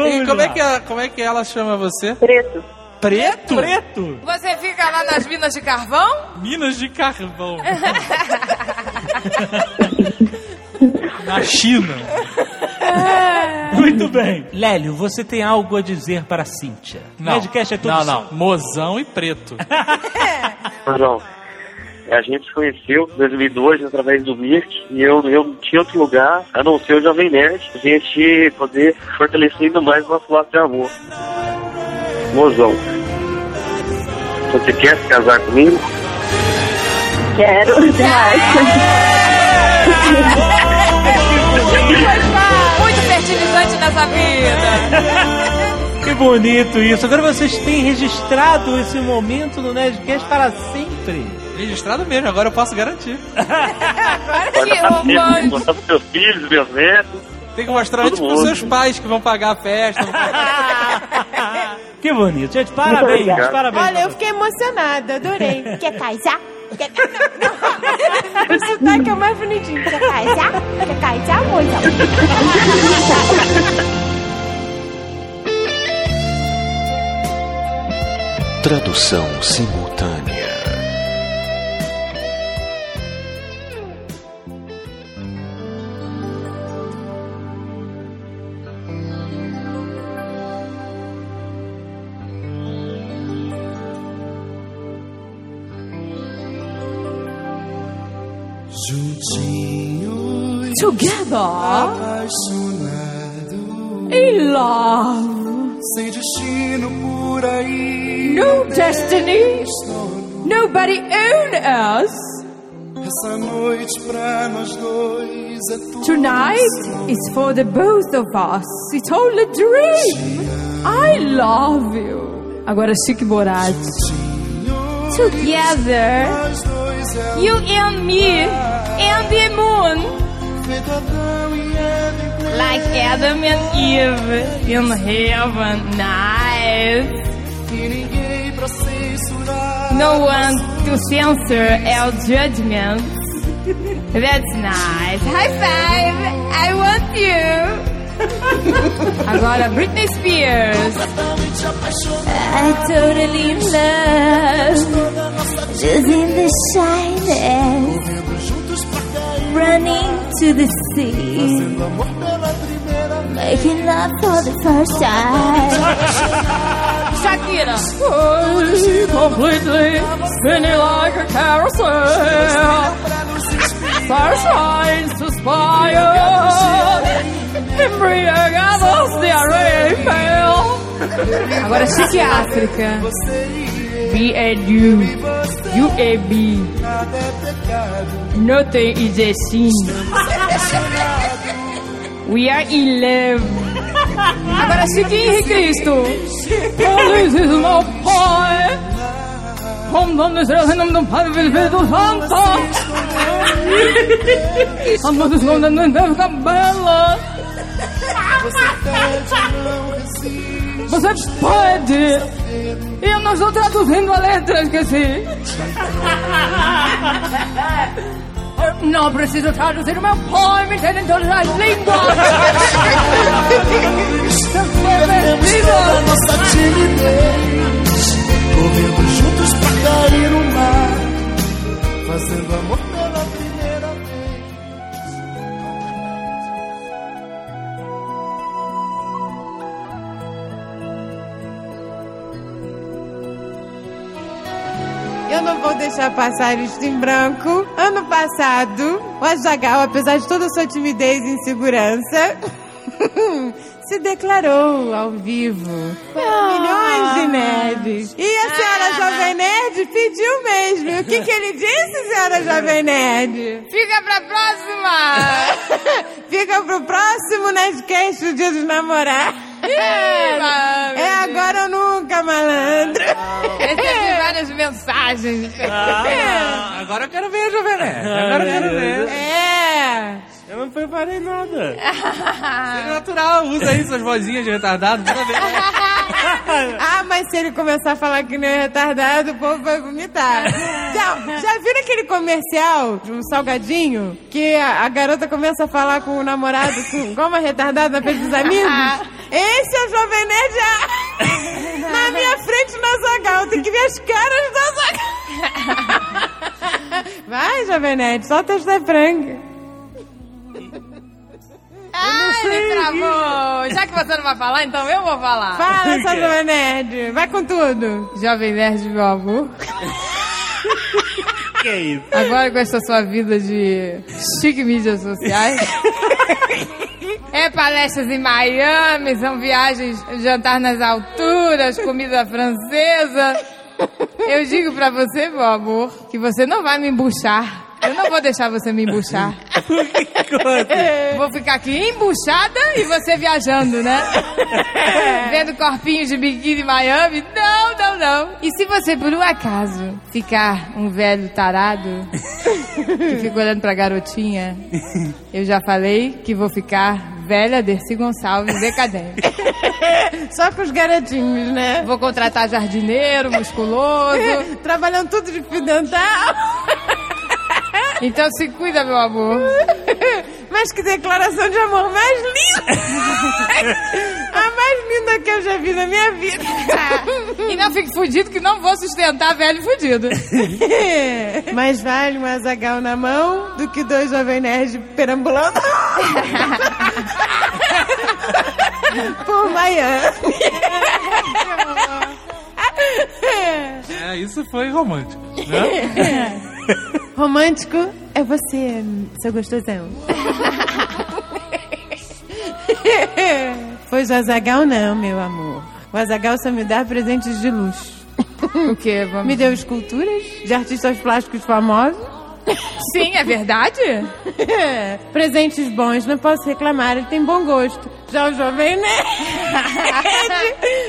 E como lá. é, que ela, como é que ela chama você? Preto. Preto? Preto? Você fica lá nas minas de carvão? Minas de carvão. <laughs> Na China. Muito bem. Lélio, você tem algo a dizer para a Cíntia? Não, Nerdcast é tudo não, não. Mozão e preto. <laughs> Mozão. A gente se conheceu em 2002 através do Mirk e eu, eu não tinha outro lugar a não ser o Jovem Nerd. A gente poder fortalecer ainda mais o nosso laço de amor. Mozão. Você quer se casar comigo? Quero demais. Muito fertilizante nessa vida. Que bonito isso. Agora vocês têm registrado esse momento no Nerdcast para sempre. Registrado mesmo, agora eu posso garantir. Romântico. mostrar pros seus filhos, meus netos. Tem que mostrar antes pros seus pais que vão pagar a festa. <laughs> Que bonito. Gente, parabéns, parabéns. Olha, eu fiquei emocionada, adorei. Quer casar? Quer... <laughs> Não, não. O sotaque é o mais bonitinho. Quer casar? Quer casar, moça? Tradução simultânea. Together in love. No destiny. Nobody own us. Tonight is for the both of us. It's all a dream. I love you. Agora Chique Borat. Together. You and me. And the moon. Like Adam and Eve in heaven. Nice. No one to censor our judgments. That's nice. High five. I want you. <laughs> Agora Britney Spears. I'm totally love. Just in the shyness. Running to the sea. Making love for the first time. Shakira. completely spinning like a carousel. Sunshine suspire. Embriagados de areia e fel. Agora Chique África. B and U. U A B. Nothing is a sin. We are in love. Agora Chique Henrique Cristo. Feliz is meu pai. Como nome em nome do Pai, do Filho do Santo. Amor dos nomes não deve cabelo. Você pode. Eu não estou traduzindo a letra, esqueci. Não preciso traduzir o meu entende em todas as línguas. Demonstrando nossa timidez. Correndo juntos pra cair no mar. Fazendo amor não vou deixar passar isto em branco. Ano passado, o Azagal, apesar de toda a sua timidez e insegurança, <laughs> se declarou ao vivo para milhões de nerds. E a senhora Jovem Nerd pediu mesmo. E o que, que ele disse, senhora <laughs> Jovem Nerd? Fica pra próxima! <laughs> Fica pro próximo Nerdcast, o dia dos namorados. É agora ou nunca, malandro. Recebi várias mensagens. Ah, agora eu quero ver a Jovem Nerd. Agora eu quero ver. É. Eu não preparei nada. É natural, usa aí suas vozinhas de retardado. Manda ver. <laughs> Ah, mas se ele começar a falar que não é retardado, o povo vai vomitar. Já, já viram aquele comercial de um salgadinho? Que a, a garota começa a falar com o namorado com, como é retardado na frente dos amigos? <laughs> Esse é o Jovem Nerd ah, <laughs> na minha frente na Zagal. Tem que ver as caras da Zagal. <laughs> Vai, Jovem Nerd, solta esta franga. Ah, ele travou. Já que você não vai falar, então eu vou falar. Fala, sua Jovem Nerd. Vai com tudo. Jovem Nerd, meu <laughs> amor. Que isso? Agora com essa sua vida de chique mídias sociais. É palestras em Miami, são viagens, jantar nas alturas, comida francesa. Eu digo pra você, meu amor, que você não vai me embuchar. Eu não vou deixar você me embuchar. <laughs> Vou ficar aqui embuchada e você viajando, né? <laughs> Vendo corpinhos de biquíni em Miami. Não, não, não. E se você, por um acaso, ficar um velho tarado que fica olhando pra garotinha, eu já falei que vou ficar velha Dercy Gonçalves decadente. <laughs> Só com os garotinhos, né? Vou contratar jardineiro, musculoso. Trabalhando tudo de fio dental. Então se cuida, meu amor. Mas que declaração de amor mais linda! A mais linda que eu já vi na minha vida. E não fique fudido que não vou sustentar velho fudido. Mais vale um azagal na mão do que dois jovens nerds perambulando por Miami. É, isso foi romântico, né? Romântico é você, seu gostosão. Pois o Azagal não, meu amor. O Azagal só me dá presentes de luxo. <laughs> O quê? Vamos... Me deu esculturas de artistas plásticos famosos. <laughs> Sim, é verdade? <laughs> Presentes bons, não posso reclamar, ele tem bom gosto. Já o jovem Nerd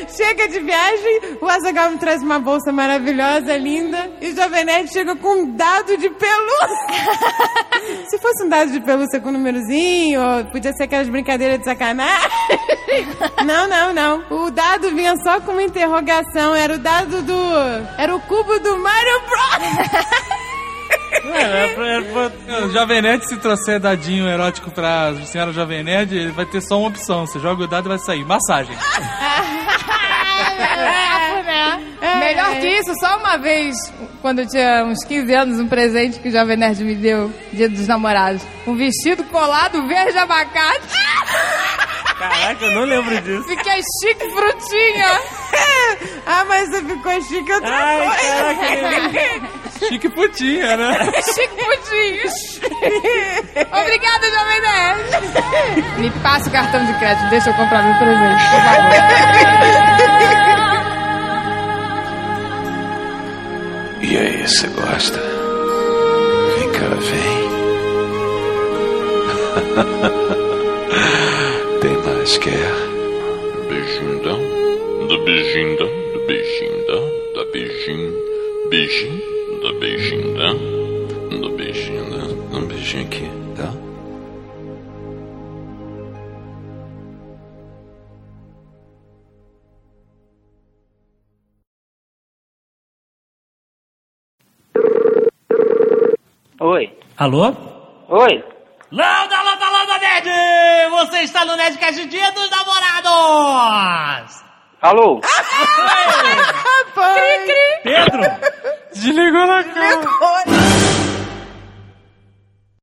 <laughs> chega de viagem, o Azagal me traz uma bolsa maravilhosa, linda, e o jovem Nerd chega com um dado de pelúcia. Se fosse um dado de pelúcia com um númerozinho, ou podia ser aquelas brincadeiras de sacanagem. Não, não, não. O dado vinha só com uma interrogação, era o dado do... Era o cubo do Mario Bros. É, O Jovem Nerd, se trouxer dadinho erótico pra senhora Jovem Nerd, ele vai ter só uma opção. Você joga o dado e vai sair. Massagem. Melhor que isso, só uma vez, quando eu tinha uns 15 anos, um presente que o Jovem Nerd me deu, dia dos namorados. Um vestido colado verde abacate. Caraca, eu não lembro disso. Fiquei chique frutinha. <laughs> ah, mas você ficou chique outra Ai, coisa. caraca. <laughs> Chique putinha, né? chique putinha. Obrigada, Jovem Nerd. <laughs> Me passa o cartão de crédito, deixa eu comprar meu presente, por favor. E aí, você gosta? Vem cá, vem. Quer? Dá beijinho dá, dá beijinho, beijinho, dá beijinho dá, dá beijinho dá, Um beijinho aqui, tá? Oi. Alô? Oi. Landa, Nerd! Você está no Nerdcast Dia dos Namorados! Alô? <laughs> Rapaz! Pedro! Desligou na cara.